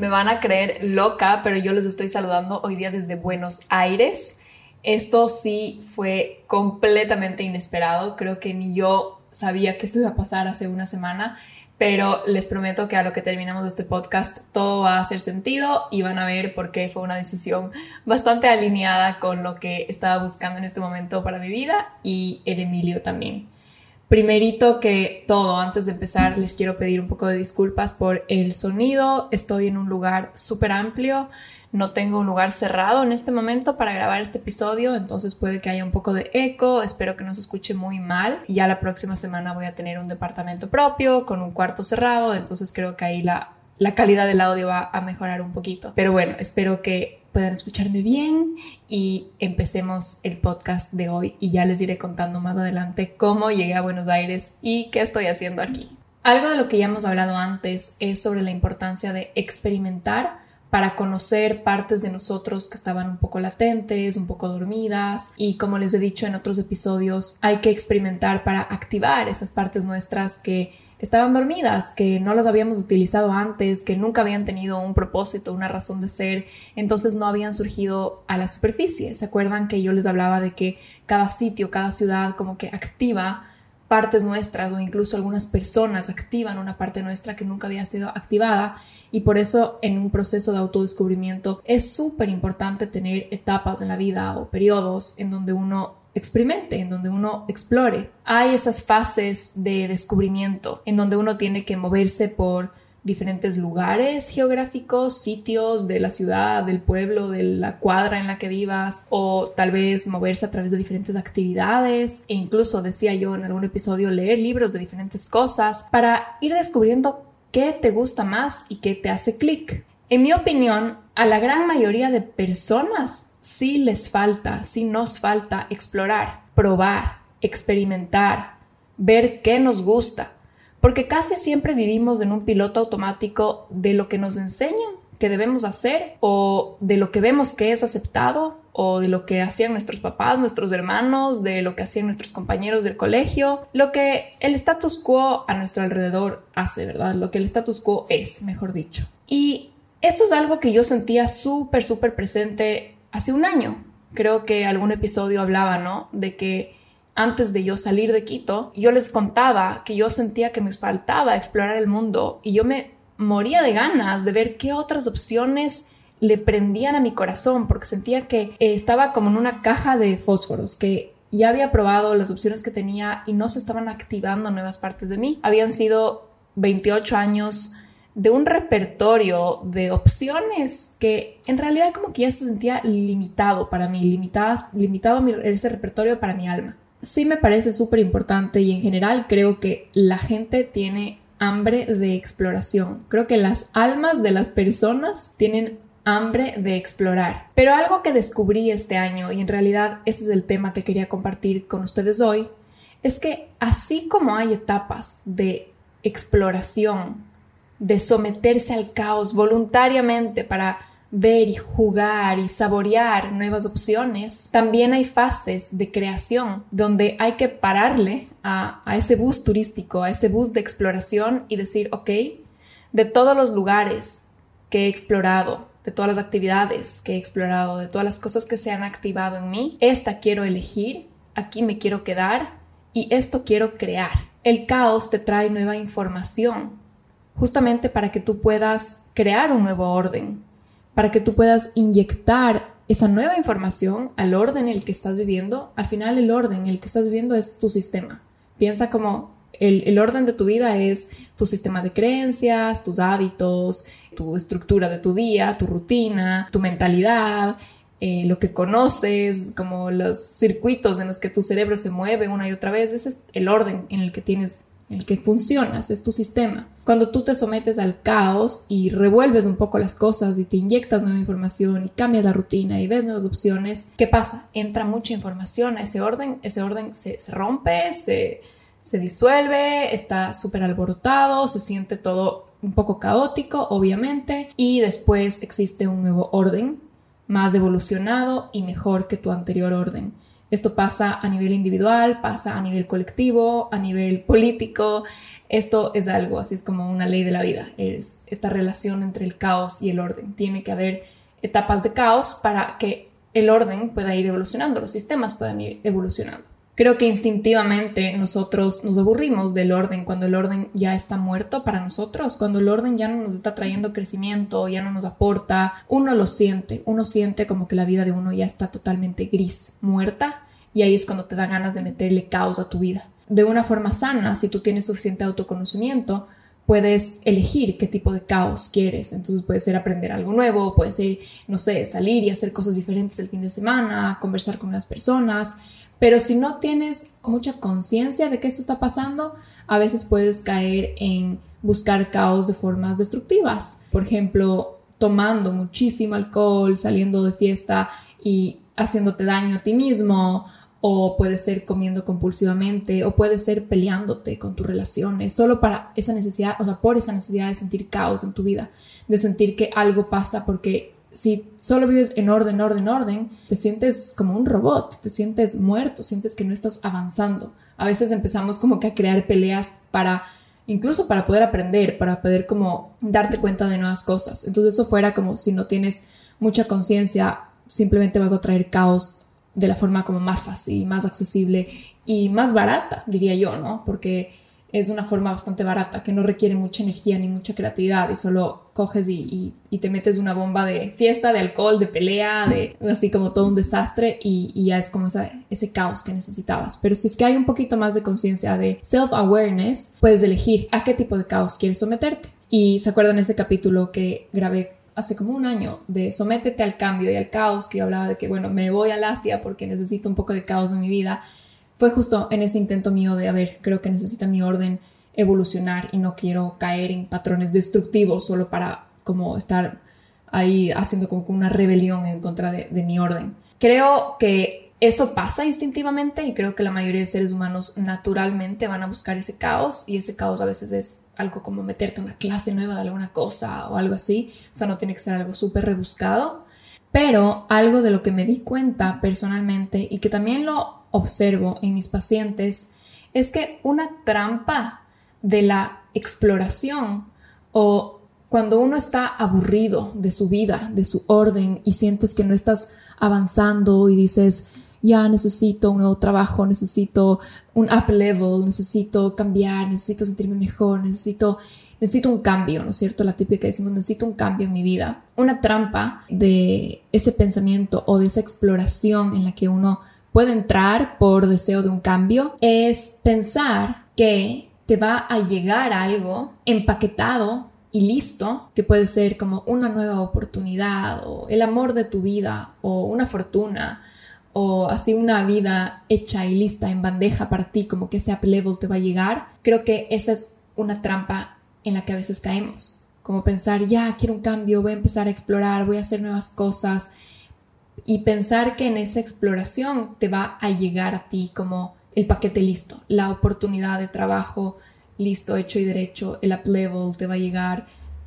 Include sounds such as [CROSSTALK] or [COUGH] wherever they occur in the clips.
Me van a creer loca, pero yo les estoy saludando hoy día desde Buenos Aires. Esto sí fue completamente inesperado. Creo que ni yo sabía que esto iba a pasar hace una semana, pero les prometo que a lo que terminamos este podcast todo va a hacer sentido y van a ver por qué fue una decisión bastante alineada con lo que estaba buscando en este momento para mi vida y el Emilio también. Primerito que todo, antes de empezar, les quiero pedir un poco de disculpas por el sonido. Estoy en un lugar súper amplio. No tengo un lugar cerrado en este momento para grabar este episodio, entonces puede que haya un poco de eco. Espero que no se escuche muy mal. Ya la próxima semana voy a tener un departamento propio con un cuarto cerrado, entonces creo que ahí la, la calidad del audio va a mejorar un poquito. Pero bueno, espero que puedan escucharme bien y empecemos el podcast de hoy y ya les iré contando más adelante cómo llegué a Buenos Aires y qué estoy haciendo aquí. Algo de lo que ya hemos hablado antes es sobre la importancia de experimentar para conocer partes de nosotros que estaban un poco latentes, un poco dormidas y como les he dicho en otros episodios, hay que experimentar para activar esas partes nuestras que estaban dormidas, que no las habíamos utilizado antes, que nunca habían tenido un propósito, una razón de ser, entonces no habían surgido a la superficie. ¿Se acuerdan que yo les hablaba de que cada sitio, cada ciudad como que activa partes nuestras o incluso algunas personas activan una parte nuestra que nunca había sido activada y por eso en un proceso de autodescubrimiento es súper importante tener etapas en la vida o periodos en donde uno experimente, en donde uno explore. Hay esas fases de descubrimiento en donde uno tiene que moverse por diferentes lugares geográficos, sitios de la ciudad, del pueblo, de la cuadra en la que vivas, o tal vez moverse a través de diferentes actividades, e incluso decía yo en algún episodio leer libros de diferentes cosas para ir descubriendo qué te gusta más y qué te hace clic. En mi opinión, a la gran mayoría de personas sí les falta, sí nos falta explorar, probar, experimentar, ver qué nos gusta, porque casi siempre vivimos en un piloto automático de lo que nos enseñan que debemos hacer o de lo que vemos que es aceptado o de lo que hacían nuestros papás, nuestros hermanos, de lo que hacían nuestros compañeros del colegio, lo que el status quo a nuestro alrededor hace, ¿verdad? Lo que el status quo es, mejor dicho. Y esto es algo que yo sentía súper, súper presente hace un año. Creo que algún episodio hablaba, ¿no? De que antes de yo salir de Quito, yo les contaba que yo sentía que me faltaba explorar el mundo y yo me moría de ganas de ver qué otras opciones le prendían a mi corazón porque sentía que eh, estaba como en una caja de fósforos, que ya había probado las opciones que tenía y no se estaban activando nuevas partes de mí. Habían sido 28 años de un repertorio de opciones que en realidad como que ya se sentía limitado para mí, limitadas, limitado ese repertorio para mi alma. Sí me parece súper importante y en general creo que la gente tiene hambre de exploración. Creo que las almas de las personas tienen hambre de explorar. Pero algo que descubrí este año, y en realidad ese es el tema que quería compartir con ustedes hoy, es que así como hay etapas de exploración de someterse al caos voluntariamente para ver y jugar y saborear nuevas opciones, también hay fases de creación donde hay que pararle a, ese bus turístico, a ese bus de exploración y decir, ok, de todos los lugares que he explorado, de todas las actividades que he explorado, de todas las cosas que se han activado en mí, esta quiero elegir, aquí me quiero quedar y esto quiero crear. El caos te trae nueva información, justamente para que tú puedas crear un nuevo orden, para que tú puedas inyectar esa nueva información al orden en el que estás viviendo. Al final el orden en el que estás viviendo es tu sistema. Piensa como el, orden de tu vida es tu sistema de creencias, tus hábitos, tu estructura de tu día, tu rutina, tu mentalidad, eh, lo que conoces, como los circuitos en los que tu cerebro se mueve una y otra vez. Ese es el orden en el que tienes el que funcionas, es tu sistema. Cuando tú te sometes al caos y revuelves un poco las cosas y te inyectas nueva información y cambias la rutina y ves nuevas opciones, ¿qué pasa? Entra mucha información a ese orden, ese orden se, rompe, se, se disuelve, está súper alborotado, se siente todo un poco caótico, obviamente, y después existe un nuevo orden más evolucionado y mejor que tu anterior orden. Esto pasa a nivel individual, pasa a nivel colectivo, a nivel [LAUGHS] político. Esto es algo, así es como una ley de la vida. Es esta relación entre el caos y el orden. Tiene que haber etapas de caos para que el orden pueda ir evolucionando, los sistemas puedan ir evolucionando. Creo que instintivamente nosotros nos aburrimos del orden cuando el orden ya está muerto para nosotros, cuando el orden ya no nos está trayendo crecimiento, ya no nos aporta, uno lo siente, uno siente como que la vida de uno ya está totalmente gris, muerta, y ahí es cuando te da ganas de meterle caos a tu vida. De una forma sana, si tú tienes suficiente autoconocimiento, puedes elegir qué tipo de caos quieres. Entonces puede ser aprender algo nuevo, puede ser, no sé, salir y hacer cosas diferentes el fin de semana, conversar con unas personas, pero si no tienes mucha conciencia de que esto está pasando, a veces puedes caer en buscar caos de formas destructivas. Por ejemplo, tomando muchísimo alcohol, saliendo de fiesta y haciéndote daño a ti mismo, o puede ser comiendo compulsivamente, o puede ser peleándote con tus relaciones, solo para esa necesidad, o sea, por esa necesidad de sentir caos en tu vida, de sentir que algo pasa porque si solo vives en orden, orden, orden, te sientes como un robot, te sientes muerto, sientes que no estás avanzando. A veces empezamos como que a crear peleas para, incluso para poder aprender, para poder como darte cuenta de nuevas cosas. Entonces eso fuera como si no tienes mucha conciencia, simplemente vas a traer caos de la forma como más fácil, más accesible y más barata, diría yo, ¿no? Porque es una forma bastante barata que no requiere mucha energía ni mucha creatividad y solo coges y, te metes una bomba de fiesta, de alcohol, de pelea, de así como todo un desastre y, ya es como ese caos que necesitabas. Pero si es que hay un poquito más de conciencia de self-awareness, puedes elegir a qué tipo de caos quieres someterte. Y se acuerdan ese capítulo que grabé hace como un año de sométete al cambio y al caos que yo hablaba de que bueno me voy al Asia porque necesito un poco de caos en mi vida fue justo en ese intento mío de, a ver, creo que necesita mi orden evolucionar y no quiero caer en patrones destructivos solo para como estar ahí haciendo como una rebelión en contra de, mi orden. Creo que eso pasa instintivamente y creo que la mayoría de seres humanos naturalmente van a buscar ese caos y ese caos a veces es algo como meterte en una clase nueva de alguna cosa o algo así, o sea, no tiene que ser algo súper rebuscado, pero algo de lo que me di cuenta personalmente y que también lo observo en mis pacientes es que una trampa de la exploración o cuando uno está aburrido de su vida, de su orden y sientes que no estás avanzando y dices, ya necesito un nuevo trabajo, necesito un up level, necesito cambiar, necesito sentirme mejor, necesito, necesito un cambio, ¿no es cierto? La típica decimos, necesito un cambio en mi vida. Una trampa de ese pensamiento o de esa exploración en la que uno puede entrar por deseo de un cambio es pensar que te va a llegar algo empaquetado y listo, que puede ser como una nueva oportunidad o el amor de tu vida o una fortuna o así una vida hecha y lista en bandeja para ti, como que ese up level te va a llegar. Creo que esa es una trampa en la que a veces caemos, como pensar, ya quiero un cambio, voy a empezar a explorar, voy a hacer nuevas cosas y pensar que en esa exploración te va a llegar a ti como el paquete listo, la oportunidad de trabajo listo, hecho y derecho, el up level te va a llegar,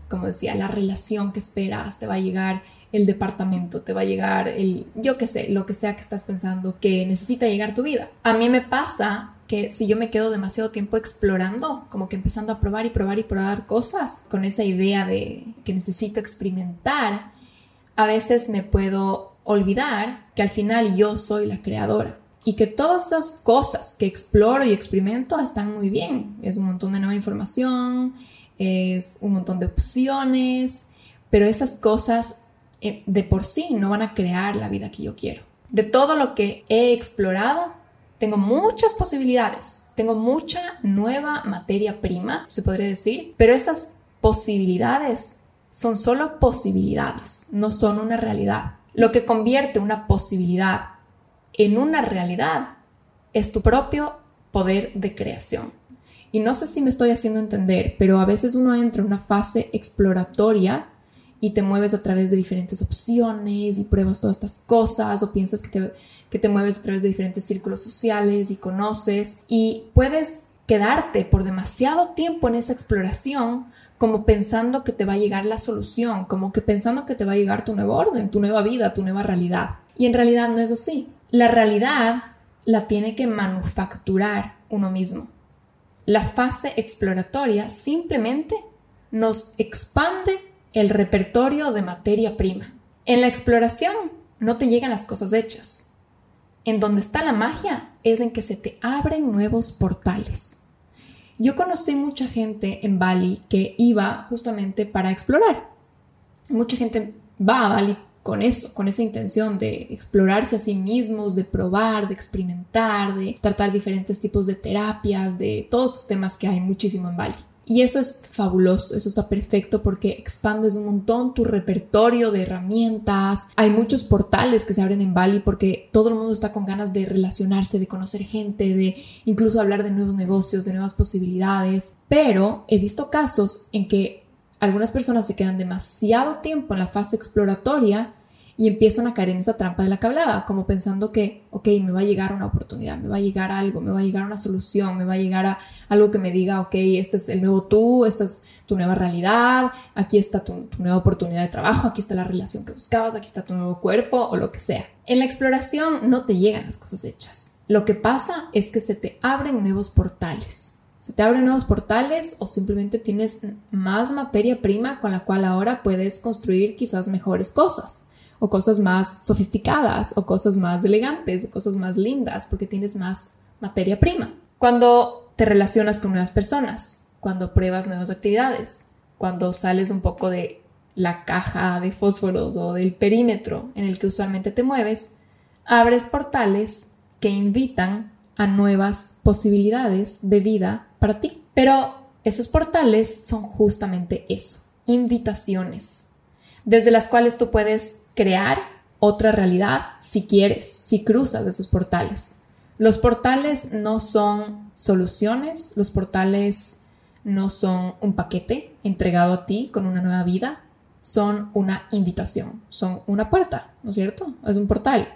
como decía, la relación que esperas, te va a llegar el departamento, te va a llegar el, yo qué sé, lo que sea que estás pensando que necesita llegar tu vida. A mí me pasa que si yo me quedo demasiado tiempo explorando, como que empezando a probar y probar y probar cosas, con esa idea de que necesito experimentar, a veces me puedo olvidar que al final yo soy la creadora y que todas esas cosas que exploro y experimento están muy bien. Es un montón de nueva información, es un montón de opciones, pero esas cosas eh, de por sí no van a crear la vida que yo quiero. De todo lo que he explorado, tengo muchas posibilidades, tengo mucha nueva materia prima, se podría decir, pero esas posibilidades son solo posibilidades, no son una realidad. Lo que convierte una posibilidad en una realidad es tu propio poder de creación. Y no sé si me estoy haciendo entender, pero a veces uno entra en una fase exploratoria y te mueves a través de diferentes opciones y pruebas todas estas cosas o piensas que te, que te mueves a través de diferentes círculos sociales y conoces y puedes quedarte por demasiado tiempo en esa exploración como pensando que te va a llegar la solución, como que pensando que te va a llegar tu nuevo orden, tu nueva vida, tu nueva realidad. Y en realidad no es así. La realidad la tiene que manufacturar uno mismo. La fase exploratoria simplemente nos expande el repertorio de materia prima. En la exploración no te llegan las cosas hechas. En donde está la magia es en que se te abren nuevos portales. Yo conocí mucha gente en Bali que iba justamente para explorar. Mucha gente va a Bali con eso, con esa intención de explorarse a sí mismos, de probar, de experimentar, de tratar diferentes tipos de terapias, de todos estos temas que hay muchísimo en Bali. Y eso es fabuloso, eso está perfecto porque expandes un montón tu repertorio de herramientas. Hay muchos portales que se abren en Bali porque todo el mundo está con ganas de relacionarse, de conocer gente, de incluso hablar de nuevos negocios, de nuevas posibilidades. Pero he visto casos en que algunas personas se quedan demasiado tiempo en la fase exploratoria y empiezan a caer en esa trampa de la que hablaba, como pensando que, ok, me va a llegar una oportunidad, me va a llegar algo, me va a llegar una solución, me va a llegar a algo que me diga, ok, este es el nuevo tú, esta es tu nueva realidad, aquí está tu, tu nueva oportunidad de trabajo, aquí está la relación que buscabas, aquí está tu nuevo cuerpo o lo que sea. En la exploración no te llegan las cosas hechas. Lo que pasa es que se te abren nuevos portales. Se te abren nuevos portales o simplemente tienes más materia prima con la cual ahora puedes construir quizás mejores cosas o cosas más sofisticadas o cosas más elegantes o cosas más lindas porque tienes más materia prima. Cuando te relacionas con nuevas personas, cuando pruebas nuevas actividades, cuando sales un poco de la caja de fósforos o del perímetro en el que usualmente te mueves, abres portales que invitan a nuevas posibilidades de vida para ti. Pero esos portales son justamente eso, invitaciones desde las cuales tú puedes crear otra realidad si quieres, si cruzas esos portales. Los portales no son soluciones, los portales no son un paquete entregado a ti con una nueva vida, son una invitación, son una puerta, ¿no es cierto? Es un portal.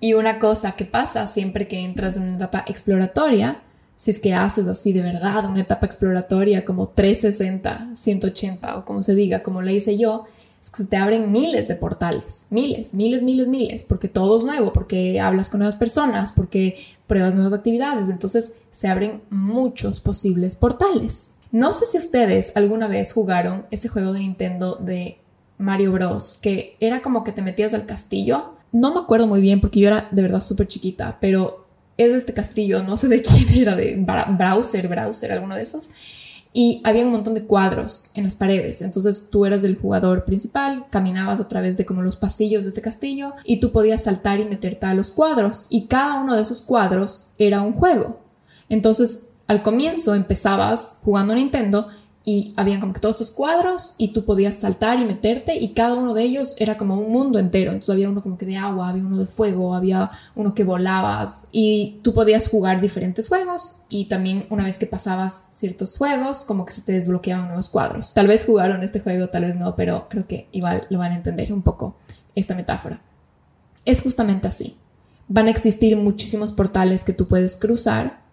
Y una cosa que pasa siempre que entras en una etapa exploratoria si es que haces así de verdad una etapa exploratoria como 360, 180 o como se diga, como le hice yo, es que se te abren miles de portales, miles, miles, miles, miles, porque todo es nuevo, porque hablas con nuevas personas, porque pruebas nuevas actividades, entonces se abren muchos posibles portales. No sé si ustedes alguna vez jugaron ese juego de Nintendo de Mario Bros, que era como que te metías al castillo. No me acuerdo muy bien porque yo era de verdad súper chiquita, pero es de este castillo, no sé de quién [LAUGHS] era, de Browser, Browser, alguno de esos. Y había un montón de cuadros en las paredes. Entonces tú eras el jugador principal, caminabas a través de como los pasillos de este castillo y tú podías saltar y meterte a los cuadros. Y cada uno de esos cuadros era un juego. Entonces al comienzo empezabas jugando Nintendo y habían como que todos estos cuadros y tú podías saltar y meterte y cada uno de ellos era como un mundo entero. Entonces había uno como que de agua, había uno de fuego, había uno que volabas y tú podías jugar diferentes juegos y también una vez que pasabas ciertos juegos como que se te desbloqueaban nuevos cuadros. Tal vez jugaron este juego, tal vez no, pero creo que igual lo van a entender un poco esta metáfora. Es justamente así. Van a existir muchísimos portales que tú puedes cruzar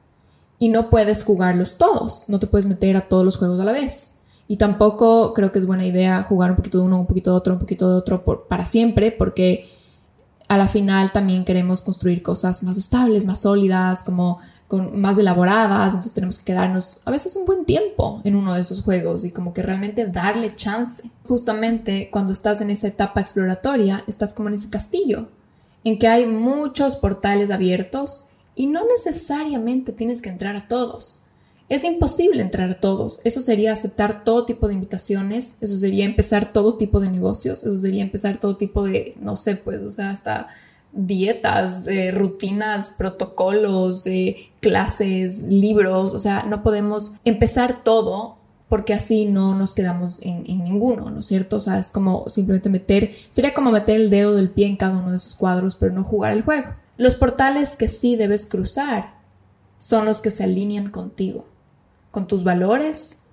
y no puedes jugarlos todos, no te puedes meter a todos los juegos a la vez. Y tampoco creo que es buena idea jugar un poquito de uno, un poquito de otro, un poquito de otro para siempre, porque a la final también queremos construir cosas más estables, más sólidas, como más elaboradas, entonces tenemos que quedarnos a veces un buen tiempo en uno de esos juegos y como que realmente darle chance. Justamente cuando estás en esa etapa exploratoria, estás como en ese castillo, en que hay muchos portales abiertos y no necesariamente tienes que entrar a todos. Es imposible entrar a todos. Eso sería aceptar todo tipo de invitaciones, eso sería empezar todo tipo de negocios, eso sería empezar todo tipo de, no sé, pues, o sea, hasta dietas, eh, rutinas, protocolos, eh, clases, libros, o sea, no podemos empezar todo porque así no nos quedamos en, en, ninguno, ¿no es cierto? O sea, es como simplemente meter, sería como meter el dedo del pie en cada uno de esos cuadros, pero no jugar el juego. Los portales que sí debes cruzar son los que se alinean contigo, con tus valores,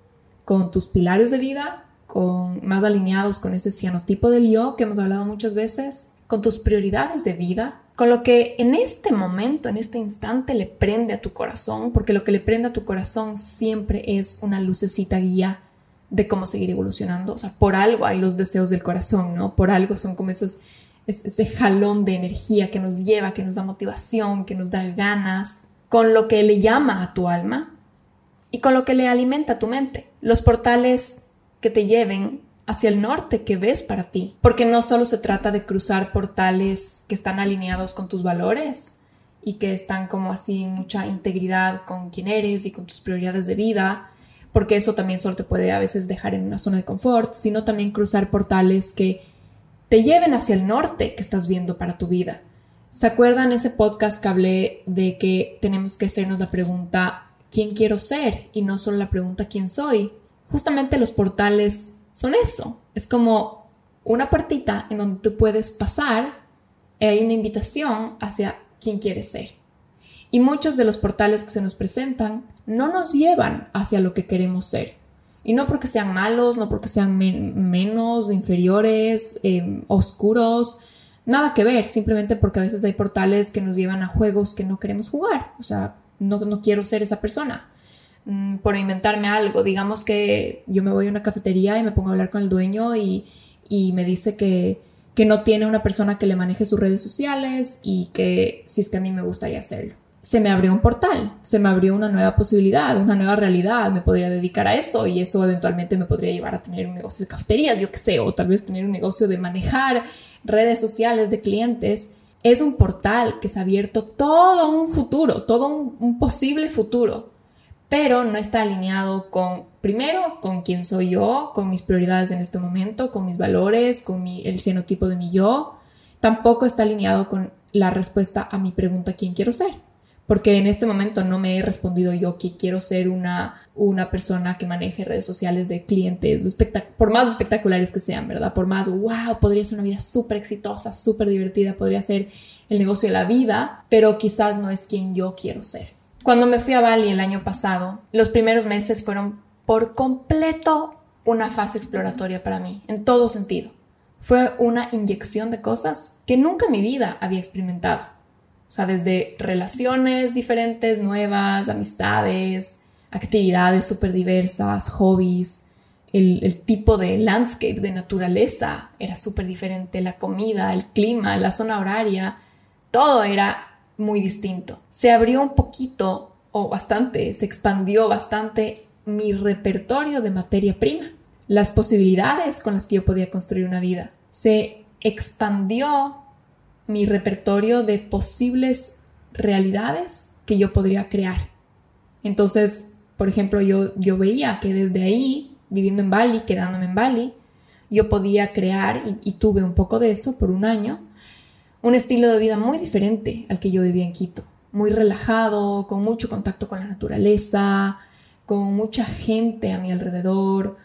con tus pilares de vida, con más alineados con ese cianotipo del yo que hemos hablado muchas veces, con tus prioridades de vida, con lo que en este momento, en este instante le prende a tu corazón, porque lo que le prende a tu corazón siempre es una lucecita guía de cómo seguir evolucionando. O sea, por algo hay los deseos del corazón, ¿no? Por algo son como esos, ese jalón de energía que nos lleva, que nos da motivación, que nos da ganas, con lo que le llama a tu alma y con lo que le alimenta a tu mente. Los portales que te lleven hacia el norte que ves para ti. Porque no solo se trata de cruzar portales que están alineados con tus valores y que están como así en mucha integridad con quién eres y con tus prioridades de vida, porque eso también solo te puede a veces dejar en una zona de confort, sino también cruzar portales que te lleven hacia el norte que estás viendo para tu vida. ¿Se acuerdan ese podcast que hablé de que tenemos que hacernos la pregunta ¿quién quiero ser? y no solo la pregunta ¿quién soy? Justamente los portales son eso. Es como una puertita en donde tú puedes pasar y hay una invitación hacia quién quieres ser. Y muchos de los portales que se nos presentan no nos llevan hacia lo que queremos ser. Y no porque sean malos, no porque sean menos o inferiores, em, oscuros, nada que ver, simplemente porque a veces hay portales que nos llevan a juegos que no queremos jugar. O sea, no, no quiero ser esa persona. Mm, por inventarme algo. Digamos que yo me voy a una cafetería y me pongo a hablar con el dueño y, me dice que, que, no tiene una persona que le maneje sus redes sociales y que si es que a mí me gustaría hacerlo. Se me abrió un portal, se me abrió una nueva posibilidad, una nueva realidad, me podría dedicar a eso y eso eventualmente me podría llevar a tener un negocio de cafeterías, yo qué sé, o tal vez tener un negocio de manejar redes sociales de clientes. Es un portal que se ha abierto todo un futuro, todo un posible futuro pero no está alineado con, primero, con quién soy yo, con mis prioridades en este momento, con mis valores, con el fenotipo de mi yo. Tampoco está alineado con la respuesta a mi pregunta quién quiero ser. Porque en este momento no me he respondido yo que quiero ser una, una persona que maneje redes sociales de clientes, por más espectaculares que sean, ¿verdad? Por más, wow, podría ser una vida súper exitosa, súper divertida, podría ser el negocio de la vida, pero quizás no es quien yo quiero ser. Cuando me fui a Bali el año pasado, los primeros meses fueron por completo una fase exploratoria para mí, en todo sentido. Fue una inyección de cosas que nunca en mi vida había experimentado. O sea, desde relaciones diferentes, nuevas, amistades, actividades súper diversas, hobbies, el, tipo de landscape, de naturaleza era súper diferente, la comida, el clima, la zona horaria, todo era muy distinto. Se abrió un poquito o bastante, se expandió bastante mi repertorio de materia prima, las posibilidades con las que yo podía construir una vida. Se expandió mi repertorio de posibles realidades que yo podría crear. Entonces, por ejemplo, yo, yo veía que desde ahí, viviendo en Bali, quedándome en Bali, yo podía crear, y tuve un poco de eso por un año, un estilo de vida muy diferente al que yo vivía en Quito, muy relajado, con mucho contacto con la naturaleza, con mucha gente a mi alrededor,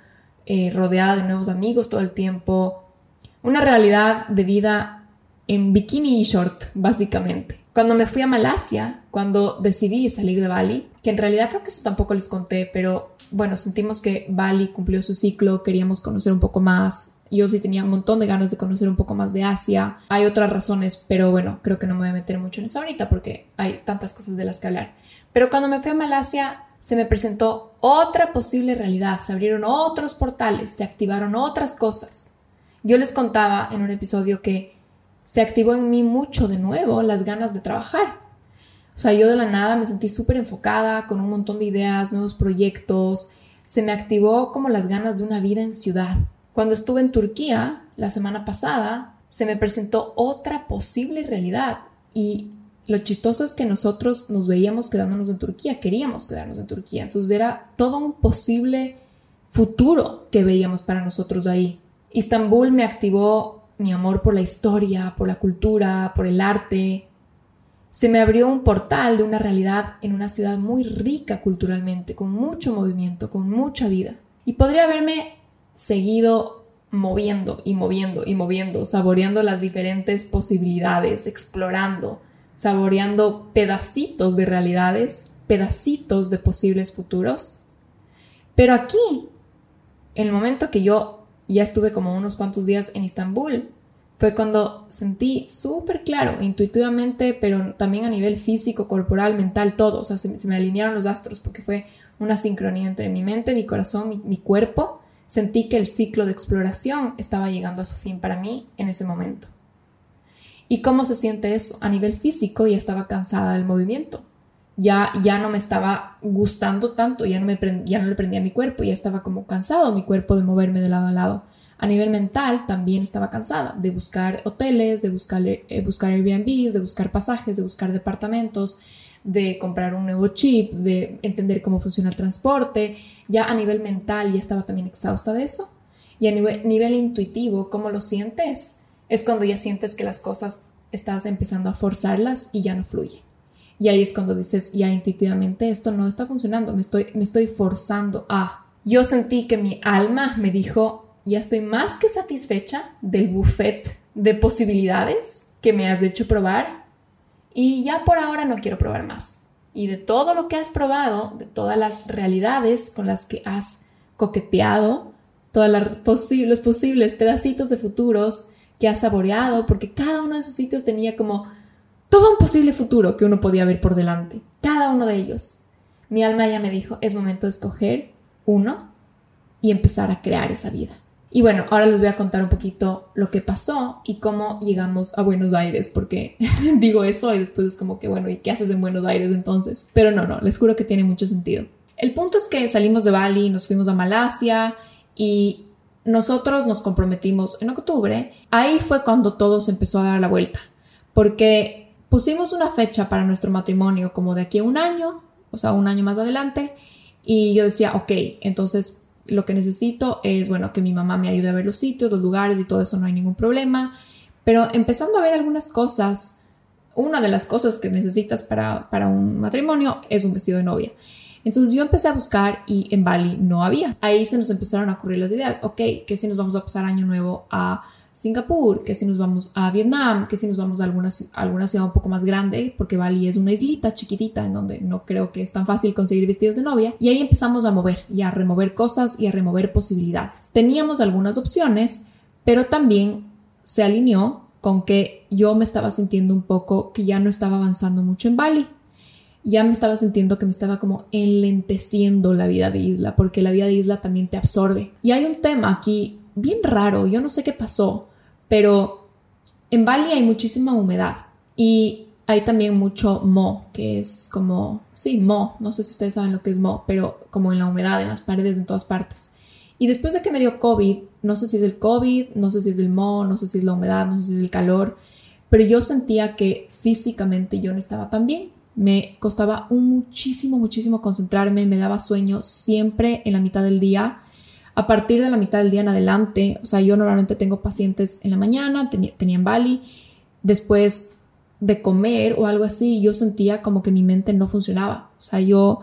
eh, rodeada de nuevos amigos todo el tiempo, una realidad de vida en bikini y short, básicamente. Cuando me fui a Malasia, cuando decidí salir de Bali, que en realidad creo que eso tampoco les conté, pero bueno, sentimos que Bali cumplió su ciclo, queríamos conocer un poco más. Yo sí tenía un montón de ganas de conocer un poco más de Asia. Hay otras razones, pero bueno, creo que no me voy a meter mucho en eso ahorita porque hay tantas cosas de las que hablar. Pero cuando me fui a Malasia, se me presentó otra posible realidad, se abrieron otros portales, se activaron otras cosas. Yo les contaba en un episodio que se activó en mí mucho de nuevo las ganas de trabajar. O sea, yo de la nada me sentí súper enfocada, con un montón de ideas, nuevos proyectos. Se me activó como las ganas de una vida en ciudad. Cuando estuve en Turquía la semana pasada, se me presentó otra posible realidad. Y lo chistoso es que nosotros nos veíamos quedándonos en Turquía, queríamos quedarnos en Turquía. Entonces era todo un posible futuro que veíamos para nosotros ahí. Istambul me activó mi amor por la historia, por la cultura, por el arte, se me abrió un portal de una realidad en una ciudad muy rica culturalmente, con mucho movimiento, con mucha vida. Y podría haberme seguido moviendo y moviendo y moviendo, saboreando las diferentes posibilidades, explorando, saboreando pedacitos de realidades pedacitos de posibles futuros. Pero aquí, el momento que yo ya estuve como unos cuantos días en Estambul, fue cuando sentí súper claro, intuitivamente, pero también a nivel físico, corporal, mental, todo. O sea, se, me alinearon los astros porque fue una sincronía entre mi mente, mi corazón, mi, mi cuerpo. Sentí que el ciclo de exploración estaba llegando a su fin para mí en ese momento. ¿Y cómo se siente eso? A nivel físico ya estaba cansada del movimiento. Ya, ya no me estaba gustando tanto, ya no, me ya no le prendía mi cuerpo, ya estaba como cansado mi cuerpo de moverme de lado a lado. A nivel mental también estaba cansada de buscar hoteles, de buscar, eh, buscar Airbnbs, de buscar pasajes, de buscar departamentos, de comprar un nuevo chip, de entender cómo funciona el transporte. Ya a nivel mental ya estaba también exhausta de eso. Y a nivel, nivel intuitivo, ¿cómo lo sientes? Es cuando ya sientes que las cosas estás empezando a forzarlas y ya no fluye. Y ahí es cuando dices, ya intuitivamente esto no está funcionando, me estoy, me estoy forzando a. Yo sentí que mi alma me dijo, ya estoy más que satisfecha del buffet de posibilidades que me has hecho probar y ya por ahora no quiero probar más. Y de todo lo que has probado, de todas las realidades con las que has coqueteado, todos los posibles pedacitos de futuros que has saboreado, porque cada uno de esos sitios tenía como todo un posible futuro que uno podía ver por delante, cada uno de ellos. Mi alma ya me dijo, es momento de escoger uno y empezar a crear esa vida. Y bueno, ahora les voy a contar un poquito lo que pasó y cómo llegamos a Buenos Aires, porque [LAUGHS] digo eso y después es como que, bueno, ¿y qué haces en Buenos Aires entonces? Pero no, no, les juro que tiene mucho sentido. El punto es que salimos de Bali, nos fuimos a Malasia y nosotros nos comprometimos en octubre. Ahí fue cuando todo se empezó a dar la vuelta, porque pusimos una fecha para nuestro matrimonio como de aquí a un año, o sea, un año más adelante, y yo decía, ok, entonces lo que necesito es, bueno, que mi mamá me ayude a ver los sitios, los lugares y todo eso, no hay ningún problema. Pero empezando a ver algunas cosas, una de las cosas que necesitas para, para un matrimonio es un vestido de novia. Entonces yo empecé a buscar y en Bali no había. Ahí se nos empezaron a ocurrir las ideas. Ok, que si nos vamos a pasar año nuevo a Singapur, que si nos vamos a Vietnam, que si nos vamos a alguna, alguna ciudad un poco más grande, porque Bali es una islita chiquitita en donde no creo que es tan fácil conseguir vestidos de novia. Y ahí empezamos a mover y a remover cosas y a remover posibilidades. Teníamos algunas opciones, pero también se alineó con que yo me estaba sintiendo un poco que ya no estaba avanzando mucho en Bali. Ya me estaba sintiendo que me estaba como enlenteciendo la vida de isla, porque la vida de isla también te absorbe. Y hay un tema aquí bien raro, yo no sé qué pasó, pero en Bali hay muchísima humedad y hay también mucho mo, que es como, sí, mo, no sé si ustedes saben lo que es mo, pero como en la humedad, en las paredes, en todas partes. Y después de que me dio COVID, no sé si es el COVID, no sé si es el mo, no sé si es la humedad, no sé si es el calor, pero yo sentía que físicamente yo no estaba tan bien. Me costaba muchísimo, muchísimo concentrarme, me daba sueño siempre en la mitad del día a partir de la mitad del día en adelante, o sea, yo normalmente tengo pacientes en la mañana, tenía, en Bali, después de comer o algo así, yo sentía como que mi mente no funcionaba, o sea, yo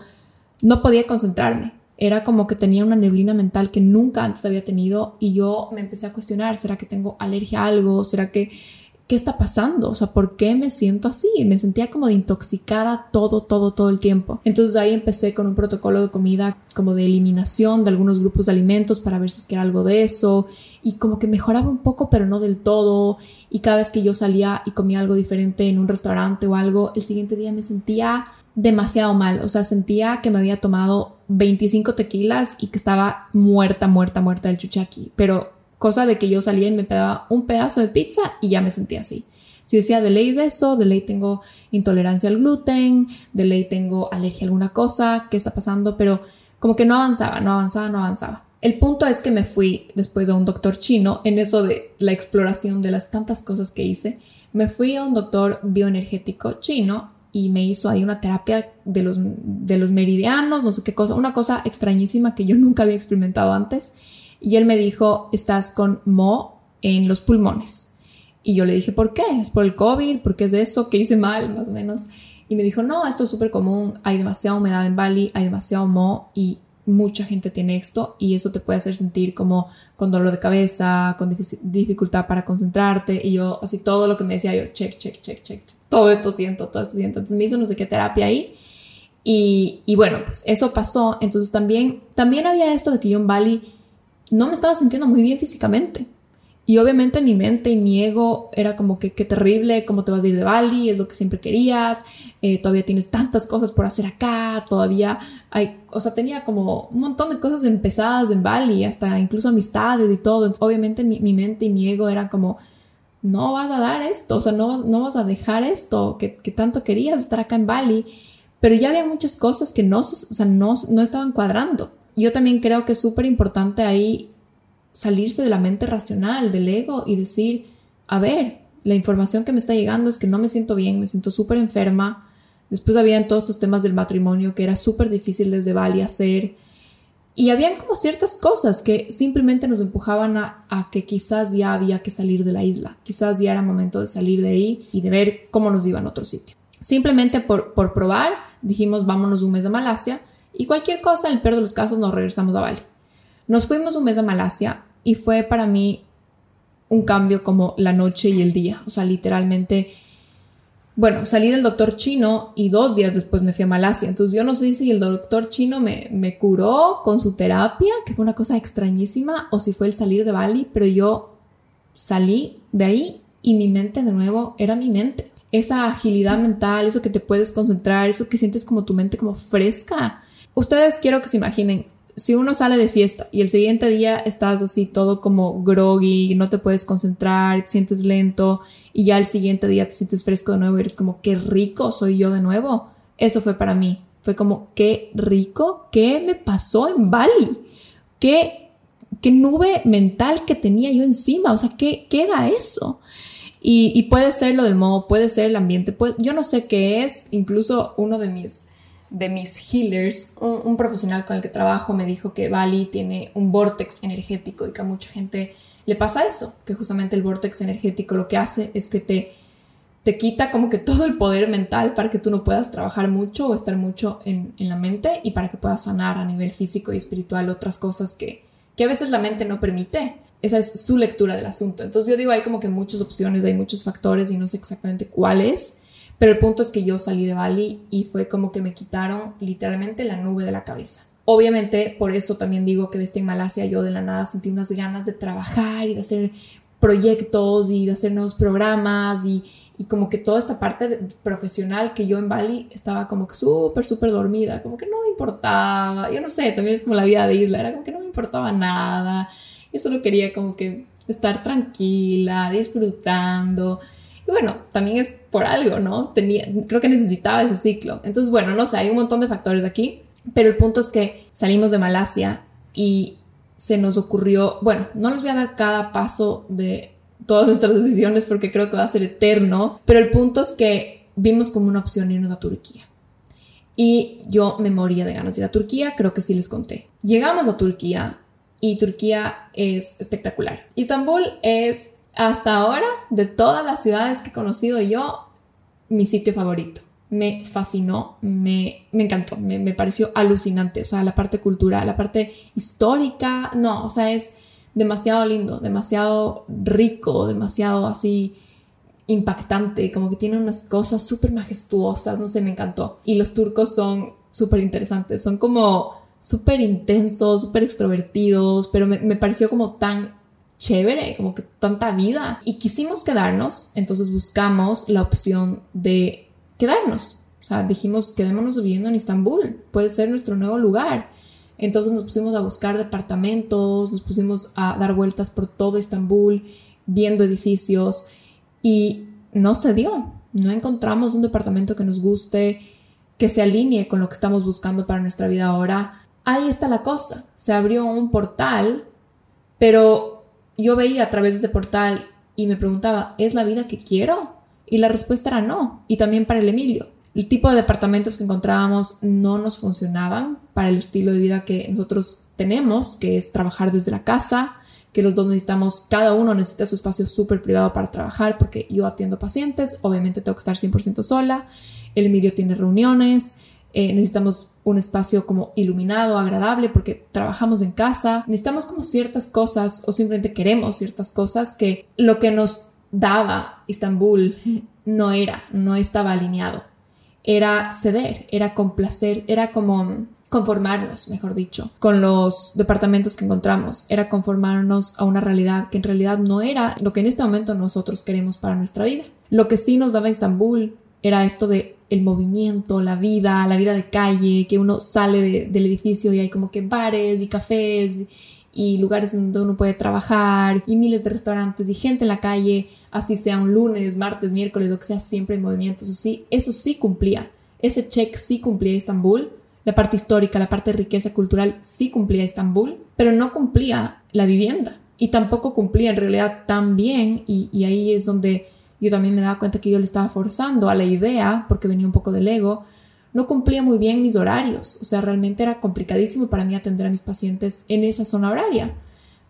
no podía concentrarme, era como que tenía una neblina mental que nunca antes había tenido y yo me empecé a cuestionar, ¿será que tengo alergia a algo? ¿Será que ¿qué está pasando? O sea, ¿por qué me siento así? Me sentía como de intoxicada todo, todo, todo el tiempo. Entonces ahí empecé con un protocolo de comida como de eliminación de algunos grupos de alimentos para ver si es que era algo de eso y como que mejoraba un poco, pero no del todo. Y cada vez que yo salía y comía algo diferente en un restaurante o algo, el siguiente día me sentía demasiado mal, o sea, sentía que me había tomado 25 tequilas y que estaba muerta, muerta, muerta del chuchaqui, pero Cosa de que yo salía y me pedaba un pedazo de pizza y ya me sentía así. Si decía, de ley de eso, de ley tengo intolerancia al gluten, de ley tengo alergia a alguna cosa, ¿qué está pasando? Pero como que no avanzaba, no avanzaba, no avanzaba. El punto es que me fui después de un doctor chino en eso de la exploración de las tantas cosas que hice. Me fui a un doctor bioenergético chino y me hizo ahí una terapia de los, de los meridianos, no sé qué cosa, una cosa extrañísima que yo nunca había experimentado antes y él me dijo, estás con mo en los pulmones. Y yo le dije, ¿por qué? ¿Es por el COVID? ¿Por qué es de eso? ¿Qué hice mal? Más o menos. Y me dijo, no, esto es súper común, hay demasiada humedad en Bali, hay demasiado mo y mucha gente tiene esto y eso te puede hacer sentir como con dolor de cabeza, con dificultad para concentrarte y yo así todo lo que me decía yo, check, check, check, check, todo esto siento, todo esto siento. Entonces me hizo no sé qué terapia ahí Y, y, bueno, pues eso pasó. Entonces también, también había esto de que yo en Bali no me estaba sintiendo muy bien físicamente. Y obviamente mi mente y mi ego era como que qué terrible, cómo te vas a ir de Bali, es lo que siempre querías, eh, todavía tienes tantas cosas por hacer acá, todavía hay, o sea, tenía como un montón de cosas empezadas en Bali, hasta incluso amistades y todo. obviamente mi, mente y mi ego eran como, no vas a dar esto, o sea, no, no vas a dejar esto que, que tanto querías estar acá en Bali, pero ya había muchas cosas que no, o sea, no, no estaban cuadrando. Yo también creo que es súper importante ahí salirse de la mente racional, del ego y decir, a ver, la información que me está llegando es que no me siento bien, me siento súper enferma. Después habían todos estos temas del matrimonio que era súper difícil desde Bali hacer. Y habían como ciertas cosas que simplemente nos empujaban a, que quizás ya había que salir de la isla, quizás ya era momento de salir de ahí y de ver cómo nos iba en otro sitio. Simplemente por, por probar, dijimos vámonos un mes a Malasia y cualquier cosa, en el peor de los casos, nos regresamos a Bali. Nos fuimos un mes a Malasia y fue para mí un cambio como la noche y el día. O sea, literalmente, bueno, salí del doctor chino y dos días después me fui a Malasia. Entonces yo no sé si el doctor chino me, me curó con su terapia, que fue una cosa extrañísima, o si fue el salir de Bali, pero yo salí de ahí y mi mente de nuevo era mi mente. Esa agilidad mental, eso que te puedes concentrar, eso que sientes como tu mente como fresca. Ustedes quiero que se imaginen, si uno sale de fiesta y el siguiente día estás así todo como groggy, no te puedes concentrar, te sientes lento y ya el siguiente día te sientes fresco de nuevo y eres como, qué rico soy yo de nuevo. Eso fue para mí. Fue como, qué rico, qué me pasó en Bali. Qué, qué nube mental que tenía yo encima. O sea, ¿qué, qué eso? Y, puede ser lo del modo, puede ser el ambiente, pues yo no sé qué es. Incluso uno de mis de mis healers, un, profesional con el que trabajo me dijo que Bali tiene un vortex energético y que a mucha gente le pasa eso, que justamente el vortex energético lo que hace es que te, te quita como que todo el poder mental para que tú no puedas trabajar mucho o estar mucho en, en la mente y para que puedas sanar a nivel físico y espiritual otras cosas que, que a veces la mente no permite. Esa es su lectura del asunto. Entonces yo digo, hay como que muchas opciones, hay muchos factores y no sé exactamente cuál es pero el punto es que yo salí de Bali y fue como que me quitaron literalmente la nube de la cabeza. Obviamente, por eso también digo que desde en Malasia yo de la nada sentí unas ganas de trabajar y de hacer proyectos y de hacer nuevos programas y, y como que toda esta parte profesional que yo en Bali estaba como que súper, súper dormida, como que no me importaba, yo no sé, también es como la vida de isla, era como que no me importaba nada, yo solo quería como que estar tranquila, disfrutando, y bueno, también es por algo, ¿no? Tenía, creo que necesitaba ese ciclo. Entonces, bueno, no sé, hay un montón de factores aquí, pero el punto es que salimos de Malasia y se nos ocurrió, bueno, no les voy a dar cada paso de todas nuestras decisiones porque creo que va a ser eterno, pero el punto es que vimos como una opción irnos a Turquía. Y yo me moría de ganas de ir a Turquía, creo que sí les conté. Llegamos a Turquía y Turquía es espectacular. Istambul es hasta ahora, de todas las ciudades que he conocido yo, mi sitio favorito. Me fascinó, me, encantó, me, me, pareció alucinante. O sea, la parte cultural, la parte histórica, no, o sea, es demasiado lindo, demasiado rico, demasiado así impactante, como que tiene unas cosas súper majestuosas, no sé, me encantó. Y los turcos son súper interesantes, son como súper intensos, súper extrovertidos, pero me, me pareció como tan chévere, como que tanta vida. Y quisimos quedarnos, entonces buscamos la opción de quedarnos. O sea, dijimos, quedémonos viviendo en Estambul, puede ser nuestro nuevo lugar. Entonces nos pusimos a buscar departamentos, nos pusimos a dar vueltas por todo Estambul, viendo edificios y no se dio. No encontramos un departamento que nos guste, que se alinee con lo que estamos buscando para nuestra vida ahora. Ahí está la cosa. Se abrió un portal, pero yo veía a través de ese portal y me preguntaba, ¿es la vida que quiero? Y la respuesta era no. Y también para el Emilio. El tipo de departamentos que encontrábamos no nos funcionaban para el estilo de vida que nosotros tenemos, que es trabajar desde la casa, que los dos necesitamos, cada uno necesita su espacio súper privado para trabajar, porque yo atiendo pacientes, obviamente tengo que estar 100% sola, el Emilio tiene reuniones, eh, necesitamos un espacio como iluminado, agradable, porque trabajamos en casa, necesitamos como ciertas cosas o simplemente queremos ciertas cosas que lo que nos daba Estambul [LAUGHS] no era, no estaba alineado. era ceder, era complacer, era como conformarnos, mejor dicho, con los departamentos que encontramos, era conformarnos a una realidad que en realidad no era lo que en este momento nosotros queremos para nuestra vida. Lo que sí nos daba Estambul era esto de el movimiento, la vida, la vida de calle, que uno sale del edificio y hay como que bares y cafés y lugares donde uno puede trabajar y miles de restaurantes y gente en la calle, así sea un lunes, martes, miércoles, lo que sea, siempre en movimiento. Eso sí, eso sí cumplía. Ese check sí cumplía Estambul. La parte histórica, la parte de riqueza cultural sí cumplía Estambul, pero no cumplía la vivienda y tampoco cumplía en realidad tan bien y, y ahí es donde yo también me daba cuenta que yo le estaba forzando a la idea, porque venía un poco del ego, no cumplía muy bien mis horarios. O sea, realmente era complicadísimo para mí atender a mis pacientes en esa zona horaria,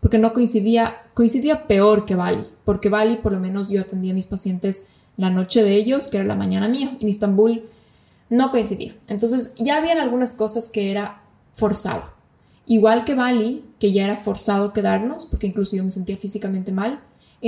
porque no coincidía, coincidía peor que Bali, porque Bali por lo menos yo atendía a mis pacientes la noche de ellos, que era la mañana mía. En Istambul no coincidía. Entonces ya habían algunas cosas que era forzado. Igual que Bali, que ya era forzado quedarnos, porque incluso yo me sentía físicamente mal,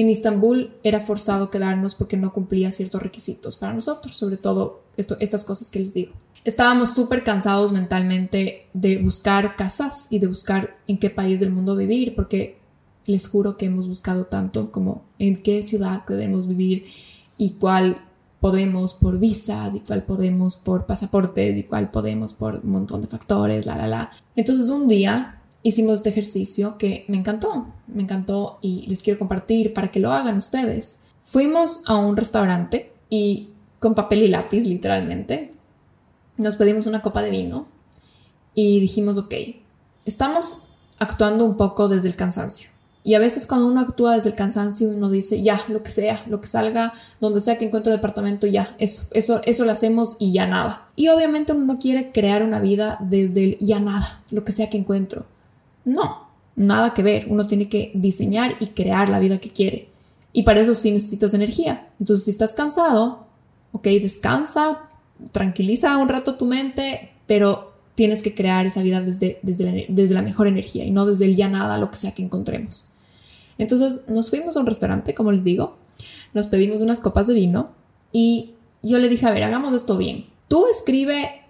en Istambul era forzado quedarnos porque no cumplía ciertos requisitos para nosotros, sobre todo esto, estas cosas que les digo. Estábamos súper cansados mentalmente de buscar casas y de buscar en qué país del mundo vivir, porque les juro que hemos buscado tanto como en qué ciudad podemos vivir y cuál podemos por visas y cuál podemos por pasaportes y cuál podemos por un montón de factores, la, la, la. Entonces un día hicimos este ejercicio que me encantó, me encantó y les quiero compartir para que lo hagan ustedes. Fuimos a un restaurante y con papel y lápiz, literalmente, nos pedimos una copa de vino y dijimos, ok, estamos actuando un poco desde el cansancio. Y a veces cuando uno actúa desde el cansancio, uno dice, ya, lo que sea, lo que salga, donde sea que encuentre departamento, ya, eso, eso, eso lo hacemos y ya nada. Y obviamente uno no quiere crear una vida desde el ya nada, lo que sea que encuentro. No, nada que ver. Uno tiene que diseñar y crear la vida que quiere. Y para eso sí necesitas energía. Entonces, si estás cansado, ok, descansa, tranquiliza un rato tu mente, pero tienes que crear esa vida desde, la, desde la mejor energía y no desde el ya nada, lo que sea que encontremos. Entonces, nos fuimos a un restaurante, como les digo, nos pedimos unas copas de vino y yo le dije, a ver, hagamos esto bien. Tú escribe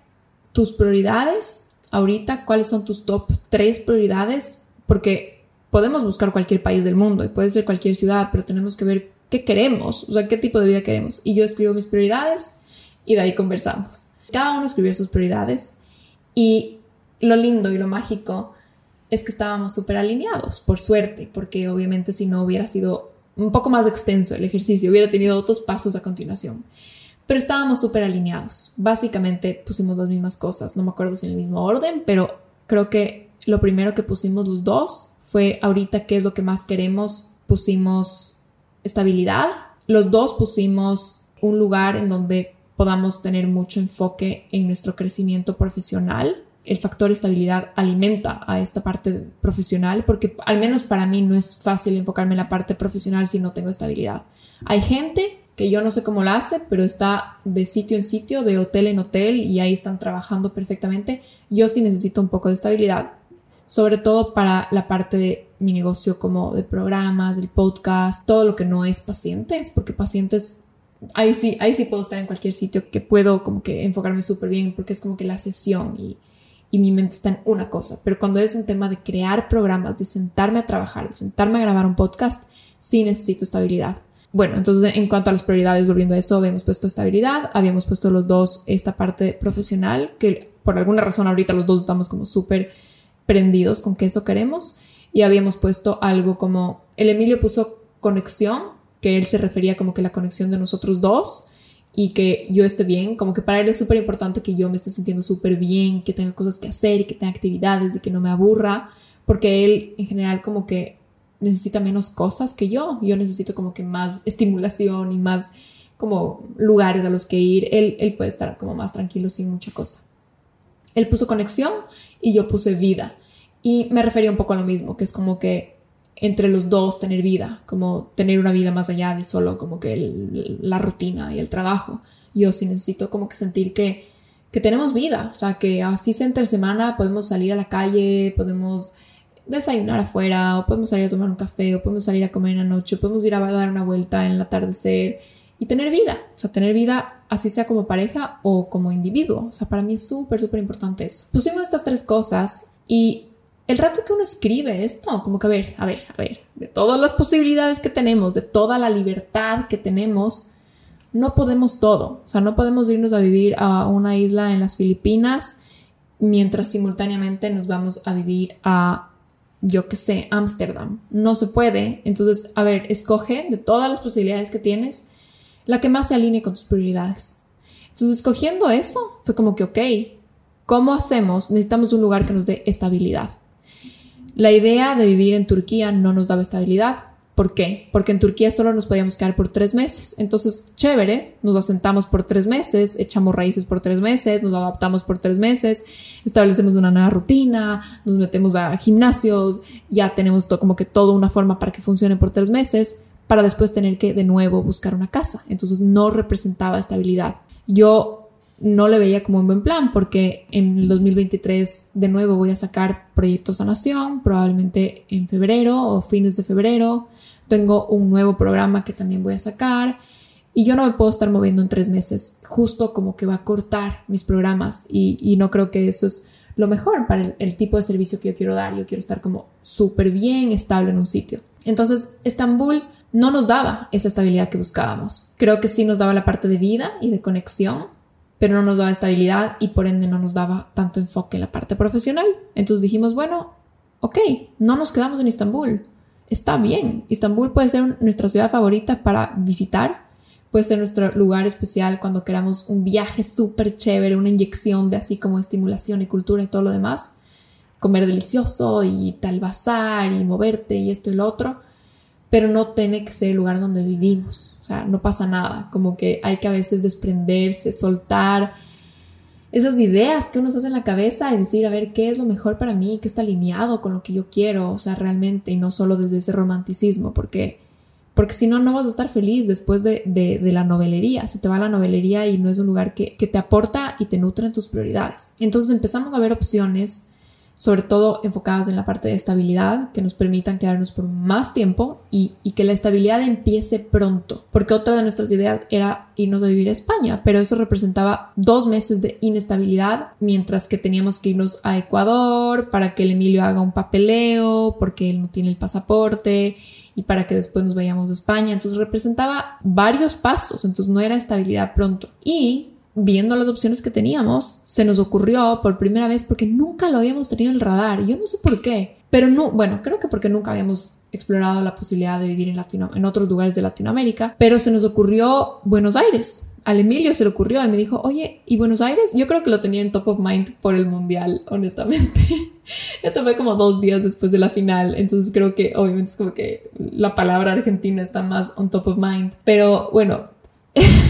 tus prioridades ahorita cuáles son tus top tres prioridades, porque podemos buscar cualquier país del mundo y puede ser cualquier ciudad, pero tenemos que ver qué queremos, o sea, qué tipo de vida queremos. Y yo escribo mis prioridades y de ahí conversamos. Cada uno escribió sus prioridades y lo lindo y lo mágico es que estábamos súper alineados, por suerte, porque obviamente si no hubiera sido un poco más extenso el ejercicio, hubiera tenido otros pasos a continuación pero estábamos súper alineados. Básicamente pusimos las mismas cosas, no me acuerdo si en el mismo orden, pero creo que lo primero que pusimos los dos fue ahorita qué es lo que más queremos, pusimos estabilidad. Los dos pusimos un lugar en donde podamos tener mucho enfoque en nuestro crecimiento profesional. El factor estabilidad alimenta a esta parte profesional porque al menos para mí no es fácil enfocarme en la parte profesional si no tengo estabilidad. Hay gente que yo no sé cómo la hace, pero está de sitio en sitio, de hotel en hotel y ahí están trabajando perfectamente. Yo sí necesito un poco de estabilidad, sobre todo para la parte de mi negocio como de programas, del podcast, todo lo que no es pacientes, porque pacientes, ahí sí, ahí sí puedo estar en cualquier sitio que puedo como que enfocarme súper bien porque es como que la sesión y, y mi mente está en una cosa, pero cuando es un tema de crear programas, de sentarme a trabajar, de sentarme a grabar un podcast, sí necesito estabilidad. Bueno, entonces en cuanto a las prioridades, volviendo a eso, habíamos puesto estabilidad, habíamos puesto los dos esta parte profesional, que por alguna razón ahorita los dos estamos como súper prendidos con que eso queremos, y habíamos puesto algo como, el Emilio puso conexión, que él se refería como que la conexión de nosotros dos, y que yo esté bien, como que para él es súper importante que yo me esté sintiendo súper bien, que tenga cosas que hacer y que tenga actividades y que no me aburra, porque él en general como que necesita menos cosas que yo. Yo necesito como que más estimulación y más como lugares a los que ir. Él, él puede estar como más tranquilo sin mucha cosa. Él puso conexión y yo puse vida. Y me refería un poco a lo mismo, que es como que entre los dos tener vida, como tener una vida más allá de solo como que la rutina y el trabajo. Yo sí necesito como que sentir que, que tenemos vida, o sea, que así sea entre semana podemos salir a la calle, podemos desayunar afuera, o podemos salir a tomar un café, o podemos salir a comer en la noche, o podemos ir a dar una vuelta en el atardecer y tener vida, o sea, tener vida así sea como pareja o como individuo. O sea, para mí es súper, súper importante eso. Pusimos estas tres cosas y el rato que uno escribe esto, como que a ver, a ver, a ver, de todas las posibilidades que tenemos, de toda la libertad que tenemos, no podemos todo. O sea, no podemos irnos a vivir a una isla en las Filipinas mientras simultáneamente nos vamos a vivir a, yo qué sé, Ámsterdam. No se puede. Entonces, a ver, escoge de todas las posibilidades que tienes la que más se alinee con tus prioridades. Entonces, escogiendo eso, fue como que, ok, ¿cómo hacemos? Necesitamos un lugar que nos dé estabilidad. La idea de vivir en Turquía no nos daba estabilidad. ¿Por qué? Porque en Turquía solo nos podíamos quedar por tres meses. Entonces, chévere, nos asentamos por tres meses, echamos raíces por tres meses, nos adaptamos por tres meses, establecemos una nueva rutina, nos metemos a gimnasios, ya tenemos como que toda una forma para que funcione por tres meses, para después tener que de nuevo buscar una casa. Entonces, no representaba estabilidad. Yo no le veía como un buen plan porque en el 2023 de nuevo voy a sacar proyectos a nación, probablemente en febrero o fines de febrero. Tengo un nuevo programa que también voy a sacar y yo no me puedo estar moviendo en tres meses, justo como que va a cortar mis programas y, no creo que eso es lo mejor para el, el tipo de servicio que yo quiero dar. Yo quiero estar como súper bien estable en un sitio. Entonces, Estambul no nos daba esa estabilidad que buscábamos. Creo que sí nos daba la parte de vida y de conexión, pero no nos daba estabilidad y por ende no nos daba tanto enfoque en la parte profesional. Entonces dijimos, bueno, ok, no nos quedamos en Estambul. Está bien, Estambul puede ser nuestra ciudad favorita para visitar, puede ser nuestro lugar especial cuando queramos un viaje súper chévere, una inyección de así como estimulación y cultura y todo lo demás, comer delicioso y tal bazar y moverte y esto y lo otro, pero no tiene que ser el lugar donde vivimos. O sea, no pasa nada, como que hay que a veces desprenderse, soltar esas ideas que uno se hace en la cabeza y decir, a ver, ¿qué es lo mejor para mí? ¿Qué está alineado con lo que yo quiero? O sea, realmente, y no solo desde ese romanticismo, porque, porque si no, no vas a estar feliz después de, de, la novelería. Se te va la novelería y no es un lugar que, que te aporta y te nutre en tus prioridades. Entonces empezamos a ver opciones sobre todo enfocadas en la parte de estabilidad, que nos permitan quedarnos por más tiempo y, que la estabilidad empiece pronto, porque otra de nuestras ideas era irnos a vivir a España, pero eso representaba dos meses de inestabilidad, mientras que teníamos que irnos a Ecuador para que el Emilio haga un papeleo, porque él no tiene el pasaporte y para que después nos vayamos a España. Entonces representaba varios pasos, entonces no era estabilidad pronto. Y viendo las opciones que teníamos, se nos ocurrió por primera vez porque nunca lo habíamos tenido en el radar. Yo no sé por qué, pero no, bueno, creo que porque nunca habíamos explorado la posibilidad de vivir en, otros lugares de Latinoamérica, pero se nos ocurrió Buenos Aires. Al Emilio se le ocurrió y me dijo, oye, ¿y Buenos Aires? Yo creo que lo tenía en top of mind por el mundial, [LAUGHS] honestamente. Esto fue como dos días después de la final, entonces creo que obviamente es como que la palabra argentina está más on top of mind. Pero bueno, [LAUGHS]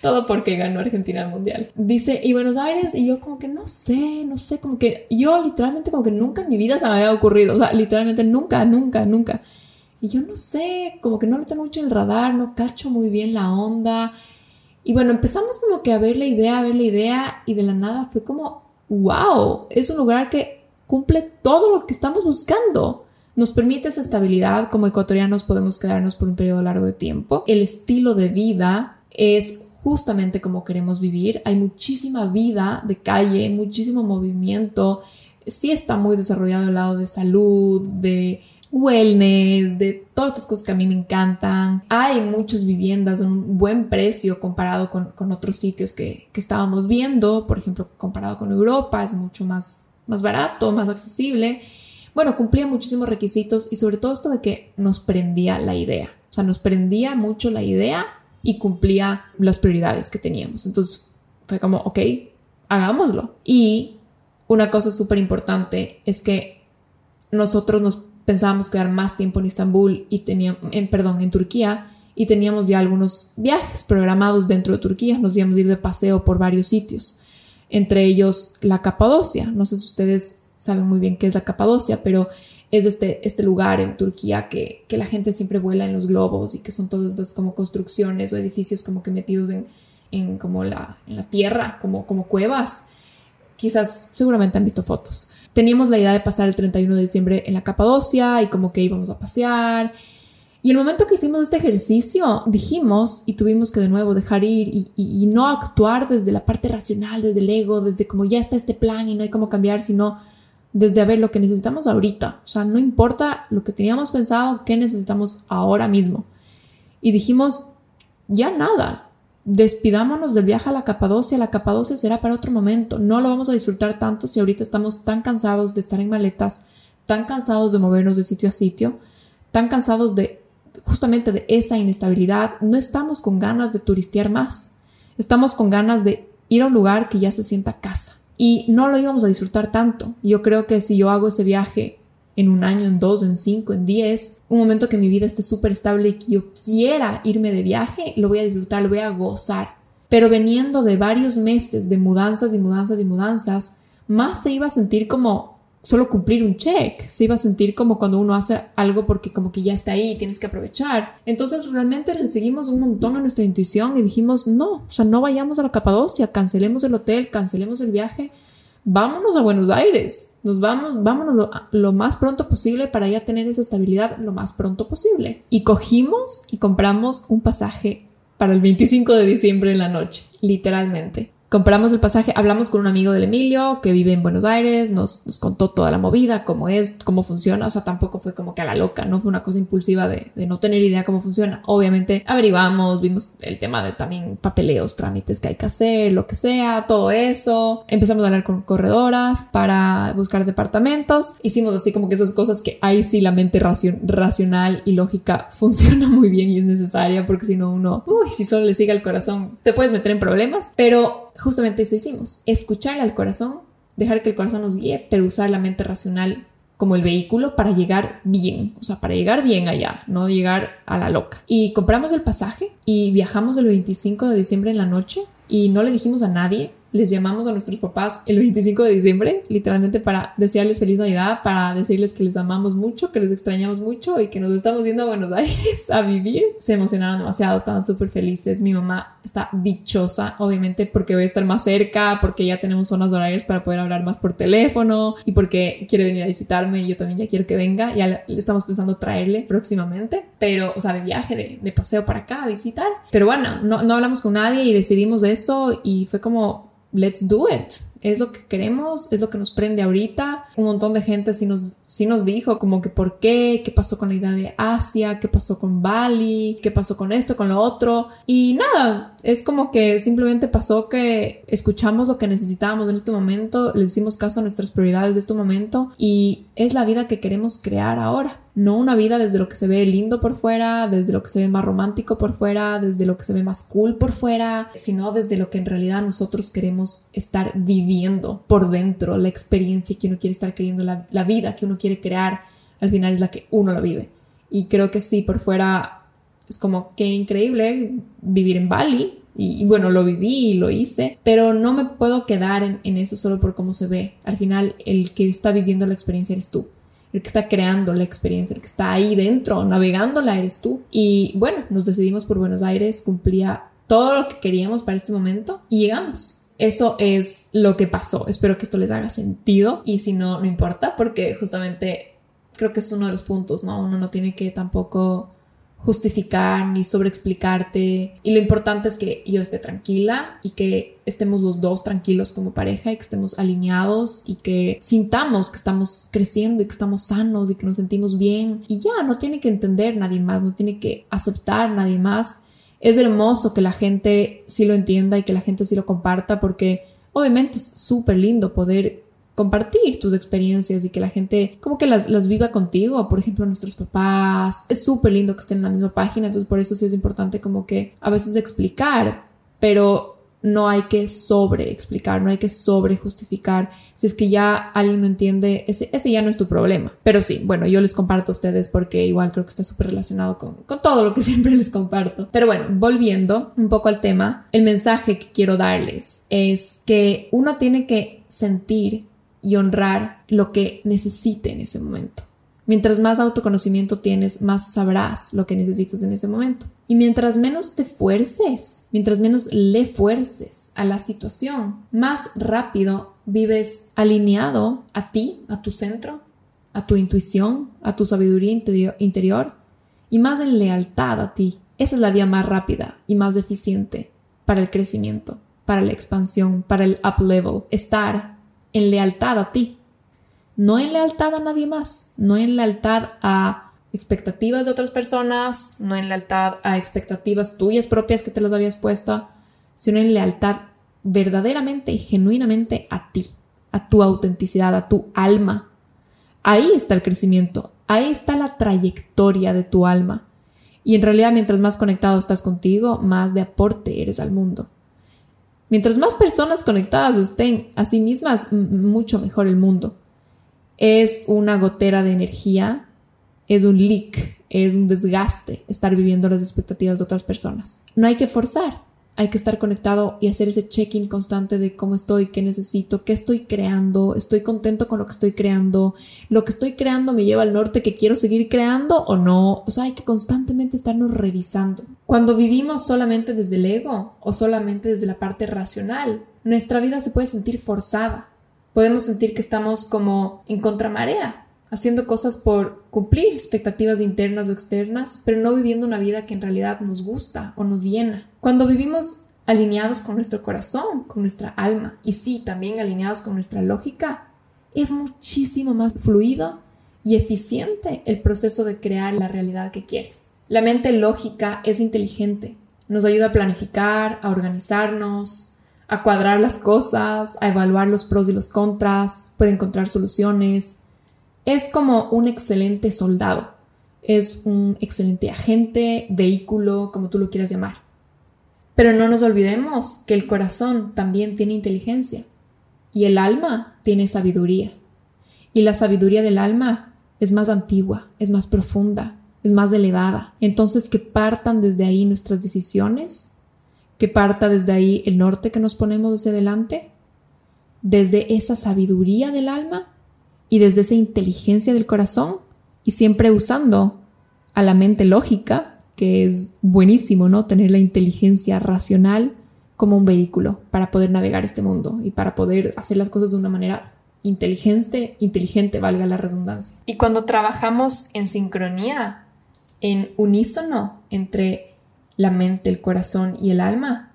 Todo porque ganó Argentina el mundial. Dice, ¿y Buenos Aires? Y yo como que no sé, no sé, como que yo literalmente como que nunca en mi vida se me había ocurrido. O sea, literalmente nunca, nunca, nunca. Y yo no sé, como que no lo tengo mucho en el radar, no cacho muy bien la onda. Y bueno, empezamos como que a ver la idea, a ver la idea y de la nada fue como, wow, es un lugar que cumple todo lo que estamos buscando. Nos permite esa estabilidad, como ecuatorianos podemos quedarnos por un periodo largo de tiempo. El estilo de vida es justamente como queremos vivir. Hay muchísima vida de calle, muchísimo movimiento. Sí está muy desarrollado el lado de salud, de wellness, de todas estas cosas que a mí me encantan. Hay muchas viviendas de un buen precio comparado con, otros sitios que, que, estábamos viendo. Por ejemplo, comparado con Europa, es mucho más, más barato, más accesible. Bueno, cumplía muchísimos requisitos y sobre todo esto de que nos prendía la idea. O sea, nos prendía mucho la idea y cumplía las prioridades que teníamos. Entonces fue como, ok, hagámoslo. Y una cosa súper importante es que nosotros nos pensábamos quedar más tiempo en Estambul y teníamos, en, perdón, en Turquía y teníamos ya algunos viajes programados dentro de Turquía. Nos íbamos a ir de paseo por varios sitios, entre ellos la Capadocia. No sé si ustedes saben muy bien qué es la Capadocia, pero es este, este lugar en Turquía que, que, la gente siempre vuela en los globos y que son todas las como construcciones o edificios como que metidos en, en como la, en la tierra, como, como cuevas. Quizás seguramente han visto fotos. Teníamos la idea de pasar el 31 de diciembre en la Capadocia y como que íbamos a pasear. Y el momento que hicimos este ejercicio, dijimos y tuvimos que de nuevo dejar ir y, no actuar desde la parte racional, desde el ego, desde como ya está este plan y no hay cómo cambiar, sino desde a ver lo que necesitamos ahorita. O sea, no importa lo que teníamos pensado, qué necesitamos ahora mismo. Y dijimos, ya nada, despidámonos del viaje a la Capadocia. La Capadocia será para otro momento. No lo vamos a disfrutar tanto si ahorita estamos tan cansados de estar en maletas, tan cansados de movernos de sitio a sitio, tan cansados de justamente de esa inestabilidad, no estamos con ganas de turistear más. Estamos con ganas de ir a un lugar que ya se sienta casa. Y no lo íbamos a disfrutar tanto. Yo creo que si yo hago ese viaje en un año, en dos, en cinco, en diez, un momento que mi vida esté súper estable y que yo quiera irme de viaje, lo voy a disfrutar, lo voy a gozar. Pero veniendo de varios meses de mudanzas y mudanzas y mudanzas, más se iba a sentir como solo cumplir un check, se iba a sentir como cuando uno hace algo porque como que ya está ahí tienes que aprovechar. Entonces realmente le seguimos un montón a nuestra intuición y dijimos, no, o sea, no vayamos a la Capadocia, cancelemos el hotel, cancelemos el viaje, vámonos a Buenos Aires, nos vamos, vámonos lo, lo más pronto posible para ya tener esa estabilidad lo más pronto posible. Y cogimos y compramos un pasaje para el 25 de diciembre en la noche, literalmente. Compramos el pasaje, hablamos con un amigo del Emilio que vive en Buenos Aires, nos, nos, contó toda la movida, cómo es, cómo funciona, o sea, tampoco fue como que a la loca, no fue una cosa impulsiva de, de, no tener idea cómo funciona. Obviamente averiguamos, vimos el tema de también papeleos, trámites que hay que hacer, lo que sea, todo eso. Empezamos a hablar con corredoras para buscar departamentos. Hicimos así como que esas cosas que ahí sí la mente racional y lógica [LAUGHS] funciona muy bien y es necesaria porque si no uno, uy, si solo le sigue al corazón, te puedes meter en problemas, pero justamente eso hicimos, escuchar al corazón, dejar que el corazón nos guíe, pero usar la mente racional como el vehículo para llegar bien, o sea, para llegar bien allá, no llegar a la loca. Y compramos el pasaje y viajamos el 25 de diciembre en la noche y no le dijimos a nadie, les llamamos a nuestros papás el 25 de diciembre, literalmente para desearles feliz Navidad, para decirles que les amamos mucho, que les extrañamos mucho y que nos estamos yendo a Buenos [LAUGHS] Aires a vivir. Se emocionaron demasiado, estaban súper felices. Mi mamá está dichosa, obviamente, porque voy a estar más cerca, porque ya tenemos zonas horarias para poder hablar más por teléfono y porque quiere venir a visitarme y yo también ya quiero que venga. Ya le estamos pensando traerle próximamente, pero, o sea, de viaje, de, de paseo para acá, a visitar. Pero bueno, no, no hablamos con nadie y decidimos de eso y fue como let's do it. Es lo que queremos, es lo que nos prende ahorita. Un montón de gente sí nos, sí nos dijo como que por qué, qué pasó con la idea de Asia, qué pasó con Bali, qué pasó con esto, con lo otro. Y nada, es como que simplemente pasó que escuchamos lo que necesitábamos en este momento, le hicimos caso a nuestras prioridades de este momento y es la vida que queremos crear ahora. No una vida desde lo que se ve lindo por fuera, desde lo que se ve más romántico por fuera, desde lo que se ve más cool por fuera, sino desde lo que en realidad nosotros queremos estar viviendo por dentro, la experiencia que uno quiere estar queriendo, la, vida que uno quiere crear, al final es la que uno la vive. Y creo que sí, por fuera es como que increíble vivir en Bali. Y, bueno, lo viví y lo hice, pero no me puedo quedar en, en eso solo por cómo se ve. Al final, el que está viviendo la experiencia eres tú el que está creando la experiencia, el que está ahí dentro, navegándola eres tú. Y bueno, nos decidimos por Buenos Aires, cumplía todo lo que queríamos para este momento y llegamos. Eso es lo que pasó. Espero que esto les haga sentido y si no, no importa porque justamente creo que es uno de los puntos, ¿no? Uno no tiene que tampoco justificar ni sobreexplicarte. Y lo importante es que yo esté tranquila y que estemos los dos tranquilos como pareja y que estemos alineados y que sintamos que estamos creciendo y que estamos sanos y que nos sentimos bien. Y ya, no tiene que entender nadie más, no tiene que aceptar nadie más. Es hermoso que la gente sí lo entienda y que la gente sí lo comparta porque obviamente es súper lindo poder compartir tus experiencias y que la gente como que las, viva contigo, por ejemplo nuestros papás, es súper lindo que estén en la misma página, entonces por eso sí es importante como que a veces explicar, pero no hay que sobre explicar, no hay que sobre justificar. Si es que ya alguien no entiende, ese, ese ya no es tu problema. Pero sí, bueno, yo les comparto a ustedes porque igual creo que está súper relacionado con, con todo lo que [LAUGHS] siempre les comparto. Pero bueno, volviendo un poco al tema, el mensaje que quiero darles es que uno tiene que sentir y honrar lo que necesite en ese momento. Mientras más autoconocimiento tienes, más sabrás lo que necesitas en ese momento. Y mientras menos te fuerces, mientras menos le fuerces a la situación, más rápido vives alineado a ti, a tu centro, a tu intuición, a tu sabiduría interior y más en lealtad a ti. Esa es la vía más rápida y más eficiente para el crecimiento, para la expansión, para el up level. Estar en lealtad a ti, no en lealtad a nadie más, no en lealtad a expectativas de otras personas, no en lealtad a expectativas tuyas propias que te las habías puesto, sino en lealtad verdaderamente y genuinamente a ti, a tu autenticidad, a tu alma. Ahí está el crecimiento, ahí está la trayectoria de tu alma. Y en realidad mientras más conectado estás contigo, más de aporte eres al mundo. Mientras más personas conectadas estén a sí mismas, mucho mejor el mundo. Es una gotera de energía, es un leak, es un desgaste estar viviendo las expectativas de otras personas. No hay que forzar, hay que estar conectado y hacer ese check-in constante de cómo estoy, qué necesito, qué estoy creando, estoy contento con lo que estoy creando, lo que estoy creando me lleva al norte que quiero seguir creando o no. O sea, hay que constantemente estarnos revisando. Cuando vivimos solamente desde el ego o solamente desde la parte racional, nuestra vida se puede sentir forzada. Podemos sentir que estamos como en contramarea, haciendo cosas por cumplir expectativas internas o externas, pero no viviendo una vida que en realidad nos gusta o nos llena. Cuando vivimos alineados con nuestro corazón, con nuestra alma y sí, también alineados con nuestra lógica, es muchísimo más fluido y eficiente el proceso de crear la realidad que quieres. La mente lógica es inteligente, nos ayuda a planificar, a organizarnos, a cuadrar las cosas, a evaluar los pros y los contras, puede encontrar soluciones, es como un excelente soldado, es un excelente agente, vehículo, como tú lo quieras llamar. Pero no nos olvidemos que el corazón también tiene inteligencia y el alma tiene sabiduría. Y la sabiduría del alma es más antigua, es más profunda, es más elevada. Entonces que partan desde ahí nuestras decisiones, que parta desde ahí el norte que nos ponemos hacia adelante, desde esa sabiduría del alma y desde esa inteligencia del corazón y siempre usando a la mente lógica, que es buenísimo, ¿no? Tener la inteligencia racional como un vehículo para poder navegar este mundo y para poder hacer las cosas de una manera inteligente, inteligente, valga la redundancia. Y cuando trabajamos en sincronía, en unísono entre la mente, el corazón y el alma,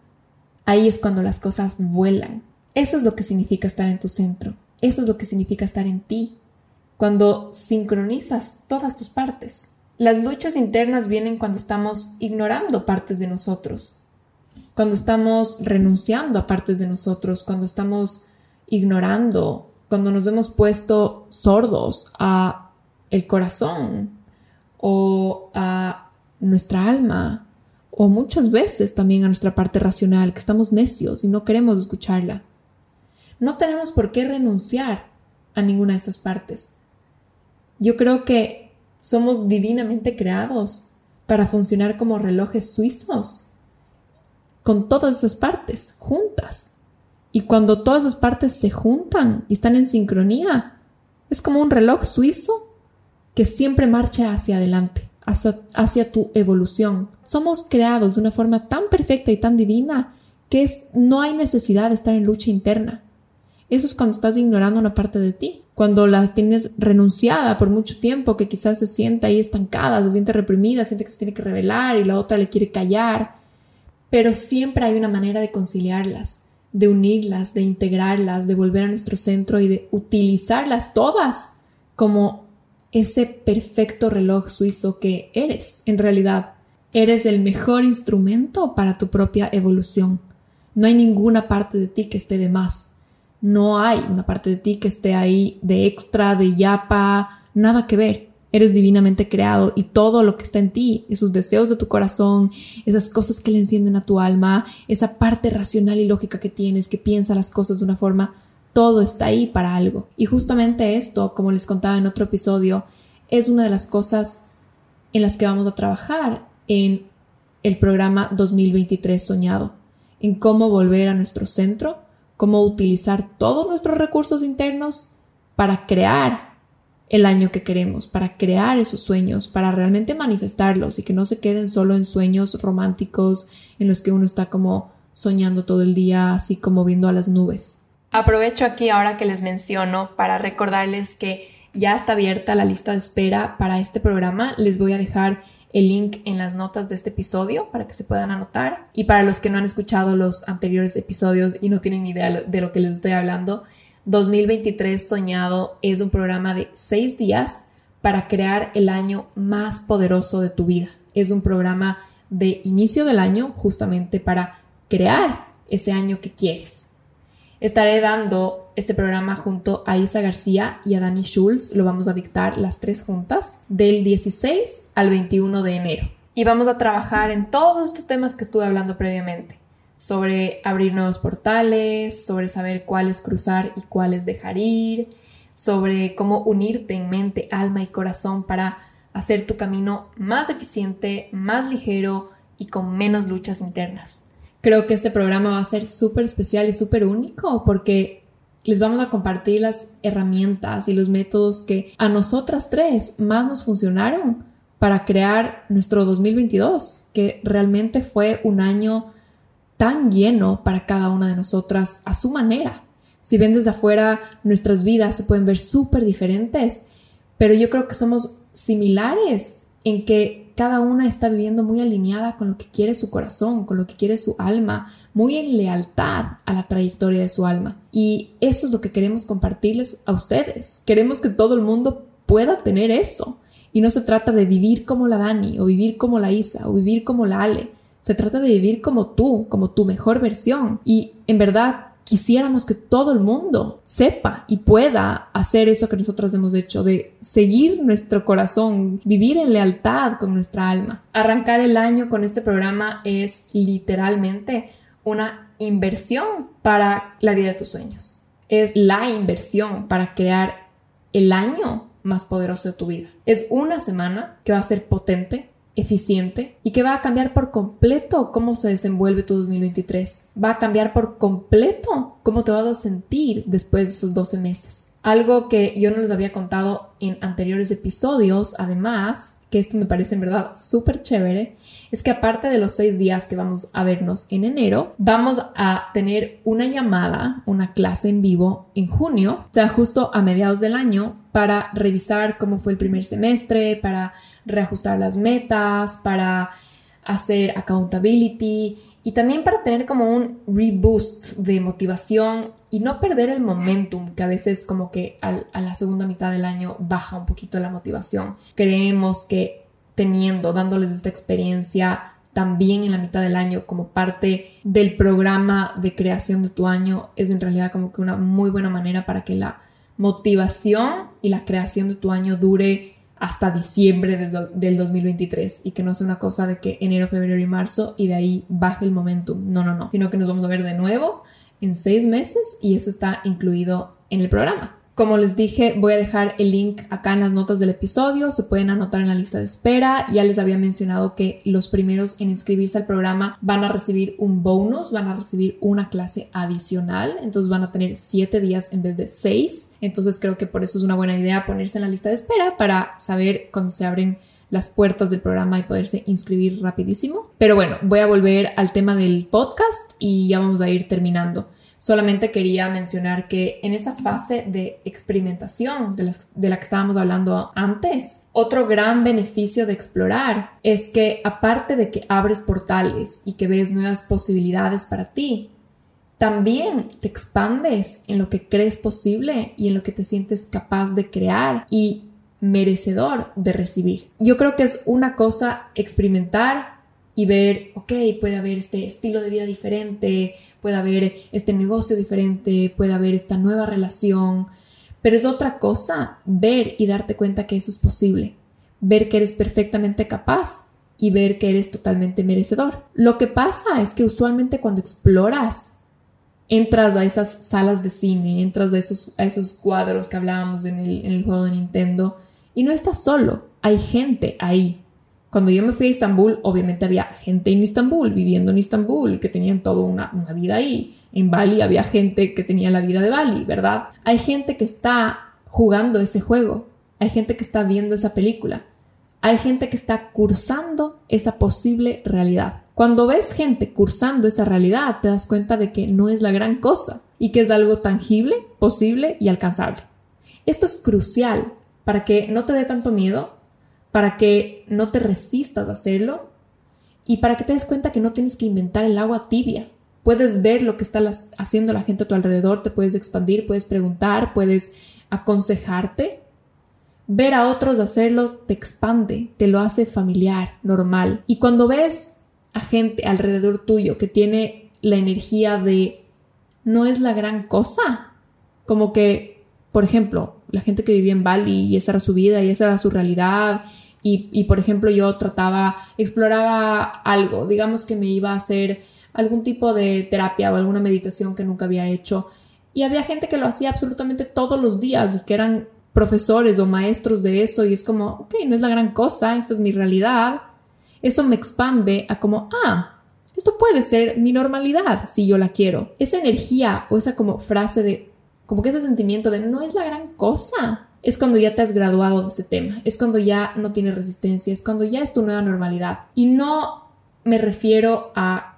ahí es cuando las cosas vuelan. Eso es lo que significa estar en tu centro. Eso es lo que significa estar en ti, cuando sincronizas todas tus partes. Las luchas internas vienen cuando estamos ignorando partes de nosotros, cuando estamos renunciando a partes de nosotros, cuando estamos ignorando, cuando nos hemos puesto sordos a el corazón o a nuestra alma o muchas veces también a nuestra parte racional, que estamos necios y no queremos escucharla. No tenemos por qué renunciar a ninguna de estas partes. Yo creo que somos divinamente creados para funcionar como relojes suizos, con todas esas partes juntas. Y cuando todas esas partes se juntan y están en sincronía, es como un reloj suizo que siempre marcha hacia adelante, hacia, hacia tu evolución. Somos creados de una forma tan perfecta y tan divina que no hay necesidad de estar en lucha interna. Eso es cuando estás ignorando una parte de ti, cuando la tienes renunciada por mucho tiempo, que quizás se sienta ahí estancada, se siente reprimida, siente que se tiene que revelar y la otra le quiere callar. Pero siempre hay una manera de conciliarlas, de unirlas, de integrarlas, de volver a nuestro centro y de utilizarlas todas como ese perfecto reloj suizo que eres en realidad. Eres el mejor instrumento para tu propia evolución. No hay ninguna parte de ti que esté de más no hay una parte de ti que esté ahí de extra, de yapa, nada que ver. Eres divinamente creado y todo lo que está en ti, esos deseos de tu corazón, esas cosas que le encienden a tu alma, esa parte racional y lógica que tienes, que piensa las cosas de una forma, todo está ahí para algo. Y justamente esto, como les contaba en otro episodio, es una de las cosas en las que vamos a trabajar en el programa 2023 soñado, en cómo volver a nuestro centro cómo utilizar todos nuestros recursos internos para crear el año que queremos, para crear esos sueños, para realmente manifestarlos y que no se queden solo en sueños románticos en los que uno está como soñando todo el día, así como viendo a las nubes. Aprovecho aquí ahora que les menciono para recordarles que ya está abierta la lista de espera para este programa. Les voy a dejar el link en las notas de este episodio para que se puedan anotar. Y para los que no han escuchado los anteriores episodios y no tienen idea de lo que les estoy hablando, 2023 Soñado es un programa de seis días para crear el año más poderoso de tu vida. Es un programa de inicio del año justamente para crear ese año que quieres. Estaré dando este programa junto a Isa García y a Dani Schulz. Lo vamos a dictar las tres juntas del 16 al 21 de enero. Y vamos a trabajar en todos estos temas que estuve hablando previamente. Sobre abrir nuevos portales, sobre saber cuáles cruzar y cuáles dejar ir, sobre cómo unirte en mente, alma y corazón para hacer tu camino más eficiente, más ligero y con menos luchas internas. Creo que este programa va a ser súper especial y súper único porque les vamos a compartir las herramientas y los métodos que a nosotras tres más nos funcionaron para crear nuestro 2022, que realmente fue un año tan lleno para cada una de nosotras a su manera. Si ven desde afuera, nuestras vidas se pueden ver súper diferentes, pero yo creo que somos similares en que cada una está viviendo muy alineada con lo que quiere su corazón, con lo que quiere su alma, muy en lealtad a la trayectoria de su alma. Y eso es lo que queremos compartirles a ustedes. Queremos que todo el mundo pueda tener eso. Y no se trata de vivir como la Dani, o vivir como la Isa, o vivir como la Ale. Se trata de vivir como tú, como tu mejor versión. Y en verdad, quisiéramos que todo el mundo sepa y pueda hacer eso que nosotros hemos hecho, de seguir nuestro corazón, vivir en lealtad con nuestra alma. Arrancar el año con este programa es literalmente una inversión para la vida de tus sueños. Es la inversión para crear el año más poderoso de tu vida. Es una semana que va a ser potente, eficiente y que va a cambiar por completo cómo se desenvuelve tu 2023. Va a cambiar por completo cómo te vas a sentir después de esos 12 meses. Algo que yo no les había contado en anteriores episodios, además, que esto me parece en verdad súper chévere, es que aparte de los seis días que vamos a vernos en enero, vamos a tener una llamada, una clase en vivo en junio, o sea, justo a mediados del año, para revisar cómo fue el primer semestre, para reajustar las metas, para hacer accountability y también para tener como un reboost de motivación y no perder el momentum que a veces como que a la segunda mitad del año baja un poquito la motivación. Creemos que teniendo, dándoles esta experiencia también en la mitad del año como parte del programa de creación de tu año es en realidad como que una muy buena manera para que la motivación y la creación de tu año dure hasta diciembre del 2023 y que no sea una cosa de que enero, febrero y marzo y de ahí baje el momentum. No, no, no, sino que nos vamos a ver de nuevo en seis meses y eso está incluido en el programa. Como les dije, voy a dejar el link acá en las notas del episodio, se pueden anotar en la lista de espera. Ya les había mencionado que los primeros en inscribirse al programa van a recibir un bonus, van a recibir una clase adicional, entonces van a tener siete días en vez de seis. Entonces creo que por eso es una buena idea ponerse en la lista de espera para saber cuando se abren las puertas del programa y poderse inscribir rapidísimo. Pero bueno, voy a volver al tema del podcast y ya vamos a ir terminando. Solamente quería mencionar que en esa fase de experimentación de, la que estábamos hablando antes, otro gran beneficio de explorar es que aparte de que abres portales y que ves nuevas posibilidades para ti, también te expandes en lo que crees posible y en lo que te sientes capaz de crear y merecedor de recibir. Yo creo que es una cosa experimentar y ver, ok, puede haber este estilo de vida diferente, puede haber este negocio diferente, puede haber esta nueva relación, pero es otra cosa ver y darte cuenta que eso es posible, ver que eres perfectamente capaz y ver que eres totalmente merecedor. Lo que pasa es que usualmente cuando exploras, entras a esas salas de cine, entras a esos, a esos cuadros que hablábamos en el, en el juego de Nintendo y no estás solo, hay gente ahí cuando yo me fui a Estambul, obviamente había gente en Estambul, viviendo en Estambul, que tenían toda una vida ahí. En Bali había gente que tenía la vida de Bali, ¿verdad? Hay gente que está jugando ese juego, hay gente que está viendo esa película, hay gente que está cursando esa posible realidad. Cuando ves gente cursando esa realidad, te das cuenta de que no es la gran cosa y que es algo tangible, posible y alcanzable. Esto es crucial para que no te dé tanto miedo para que no te resistas a hacerlo y para que te des cuenta que no tienes que inventar el agua tibia. Puedes ver lo que está haciendo la gente a tu alrededor, te puedes expandir, puedes preguntar, puedes aconsejarte. Ver a otros hacerlo te expande, te lo hace familiar, normal. Y cuando ves a gente alrededor tuyo que tiene la energía de no es la gran cosa, como que, por ejemplo, la gente que vivía en Bali y esa era su vida y esa era su realidad y, por ejemplo yo trataba, exploraba algo, digamos que me iba a hacer algún tipo de terapia o alguna meditación que nunca había hecho y había gente que lo hacía absolutamente todos los días y que eran profesores o maestros de eso y es como, ok, no es la gran cosa, esta es mi realidad. Eso me expande a como, ah, esto puede ser mi normalidad si yo la quiero. Esa energía o esa como frase de, como que ese sentimiento de no es la gran cosa es cuando ya te has graduado de ese tema, es cuando ya no tienes resistencia, es cuando ya es tu nueva normalidad. Y no me refiero a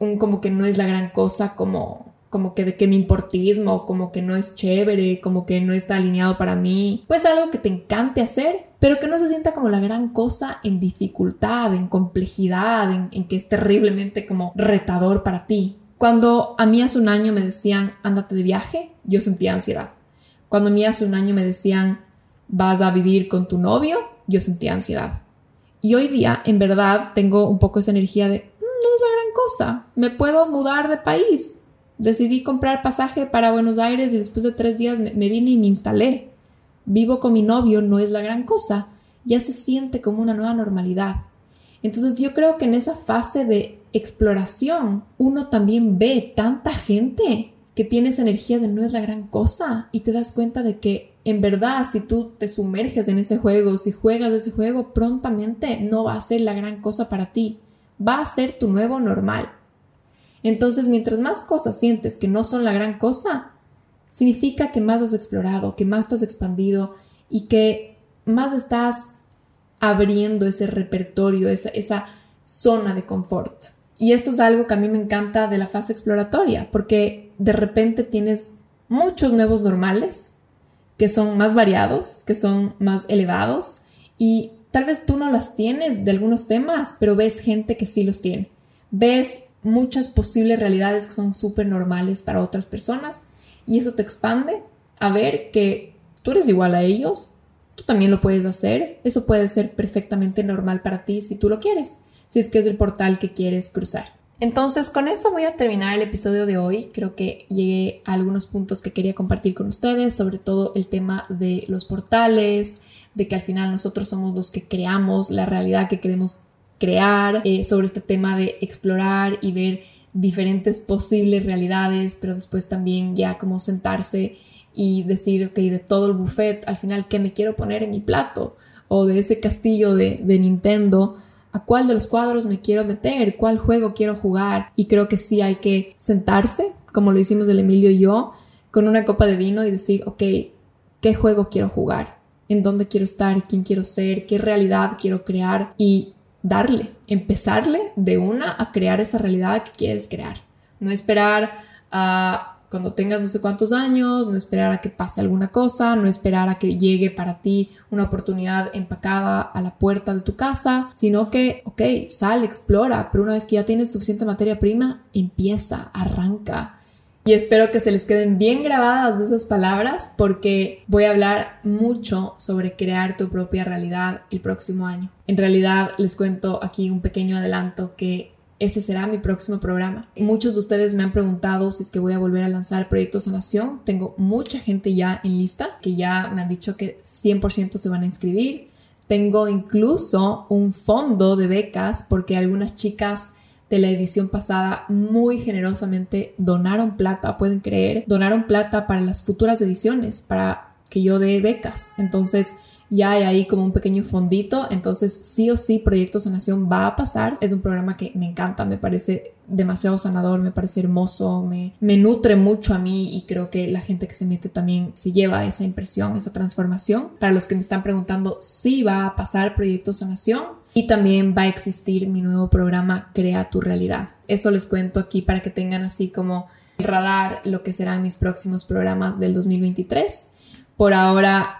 un como que no es la gran cosa, como, como que de que mi importismo, como que no es chévere, como que no está alineado para mí. Pues algo que te encante hacer, pero que no se sienta como la gran cosa en dificultad, en complejidad, en, en que es terriblemente como retador para ti. Cuando a mí hace un año me decían, ándate de viaje, yo sentía ansiedad cuando a mí hace un año me decían, vas a vivir con tu novio, yo sentía ansiedad. Y hoy día, en verdad, tengo un poco esa energía de, mm, no es la gran cosa, me puedo mudar de país. Decidí comprar pasaje para Buenos Aires y después de tres días me, vine y me instalé. Vivo con mi novio, no es la gran cosa, ya se siente como una nueva normalidad. Entonces yo creo que en esa fase de exploración uno también ve tanta gente que tienes energía de no es la gran cosa y te das cuenta de que en verdad si tú te sumerges en ese juego, si juegas ese juego, prontamente no va a ser la gran cosa para ti, va a ser tu nuevo normal. Entonces, mientras más cosas sientes que no son la gran cosa, significa que más has explorado, que más has expandido y que más estás abriendo ese repertorio, esa, esa zona de confort. Y esto es algo que a mí me encanta de la fase exploratoria, porque de repente tienes muchos nuevos normales que son más variados, que son más elevados y tal vez tú no las tienes de algunos temas, pero ves gente que sí los tiene. Ves muchas posibles realidades que son súper normales para otras personas y eso te expande a ver que tú eres igual a ellos, tú también lo puedes hacer, eso puede ser perfectamente normal para ti si tú lo quieres si es que es el portal que quieres cruzar. Entonces, con eso voy a terminar el episodio de hoy. Creo que llegué a algunos puntos que quería compartir con ustedes, sobre todo el tema de los portales, de que al final nosotros somos los que creamos la realidad que queremos crear, eh, sobre este tema de explorar y ver diferentes posibles realidades, pero después también ya como sentarse y decir, ok, de todo el buffet, al final, ¿qué me quiero poner en mi plato? O de ese castillo de, de Nintendo, a cuál de los cuadros me quiero meter, cuál juego quiero jugar. Y creo que sí hay que sentarse, como lo hicimos el Emilio y yo, con una copa de vino y decir, ok, ¿qué juego quiero jugar? ¿En dónde quiero estar? ¿Quién quiero ser? ¿Qué realidad quiero crear? Y darle, empezarle de una a crear esa realidad que quieres crear. No esperar a cuando tengas no sé cuántos años, no esperar a que pase alguna cosa, no esperar a que llegue para ti una oportunidad empacada a la puerta de tu casa, sino que, ok, sal, explora, pero una vez que ya tienes suficiente materia prima, empieza, arranca. Y espero que se les queden bien grabadas esas palabras porque voy a hablar mucho sobre crear tu propia realidad el próximo año. En realidad les cuento aquí un pequeño adelanto que ese será mi próximo programa. Muchos de ustedes me han preguntado si es que voy a volver a lanzar Proyecto Sanación. Tengo mucha gente ya en lista que ya me han dicho que 100% se van a inscribir. Tengo incluso un fondo de becas porque algunas chicas de la edición pasada muy generosamente donaron plata, pueden creer, donaron plata para las futuras ediciones, para que yo dé becas. Entonces, ya hay ahí como un pequeño fondito, entonces sí o sí Proyecto Sanación va a pasar. Es un programa que me encanta, me parece demasiado sanador, me parece hermoso, me, me nutre mucho a mí y creo que la gente que se mete también se lleva esa impresión, esa transformación. Para los que me están preguntando, sí va a pasar Proyecto Sanación. Y también va a existir mi nuevo programa Crea tu realidad. Eso les cuento aquí para que tengan así como el radar lo que serán mis próximos programas del 2023. Por ahora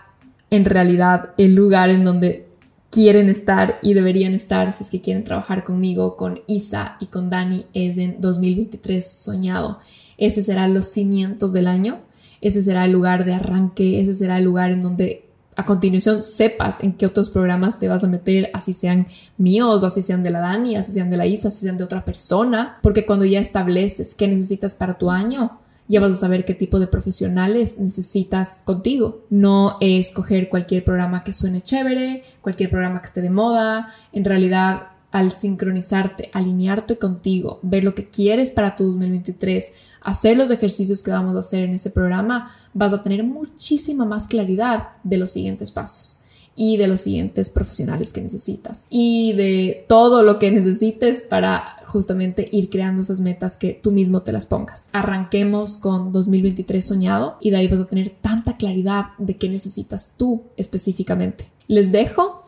en realidad el lugar en donde quieren estar y deberían estar si es que quieren trabajar conmigo, con Isa y con Dani, es en 2023 soñado. Ese será los cimientos del año, ese será el lugar de arranque, ese será el lugar en donde a continuación sepas en qué otros programas te vas a meter, así sean míos, así sean de la Dani, así sean de la Isa, así sean de otra persona, porque cuando ya estableces qué necesitas para tu año, ya vas a saber qué tipo de profesionales necesitas contigo. No escoger cualquier programa que suene chévere, cualquier programa que esté de moda. En realidad, al sincronizarte, alinearte contigo, ver lo que quieres para tu 2023, hacer los ejercicios que vamos a hacer en ese programa, vas a tener muchísima más claridad de los siguientes pasos y de los siguientes profesionales que necesitas y de todo lo que necesites para justamente ir creando esas metas que tú mismo te las pongas. Arranquemos con 2023 soñado y de ahí vas a tener tanta claridad de qué necesitas tú específicamente. Les dejo,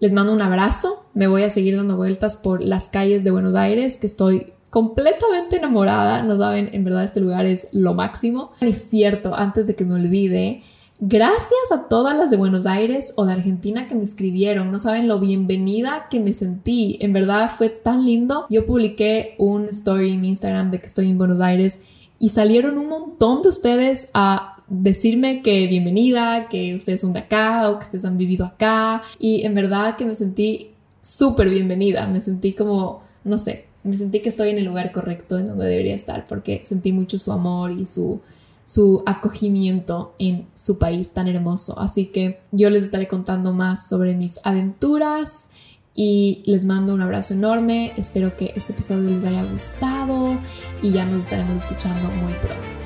les mando un abrazo, me voy a seguir dando vueltas por las calles de Buenos Aires que estoy completamente enamorada, no saben, en verdad este lugar es lo máximo. Es cierto, antes de que me olvide, Gracias a todas las de Buenos Aires o de Argentina que me escribieron. No saben lo bienvenida que me sentí. En verdad fue tan lindo. Yo publiqué un story en mi Instagram de que estoy en Buenos Aires y salieron un montón de ustedes a decirme que bienvenida, que ustedes son de acá o que ustedes han vivido acá. Y en verdad que me sentí súper bienvenida. Me sentí como, no sé, me sentí que estoy en el lugar correcto en donde debería estar porque sentí mucho su amor y su su acogimiento en su país tan hermoso. Así que yo les estaré contando más sobre mis aventuras y les mando un abrazo enorme. Espero que este episodio les haya gustado y ya nos estaremos escuchando muy pronto.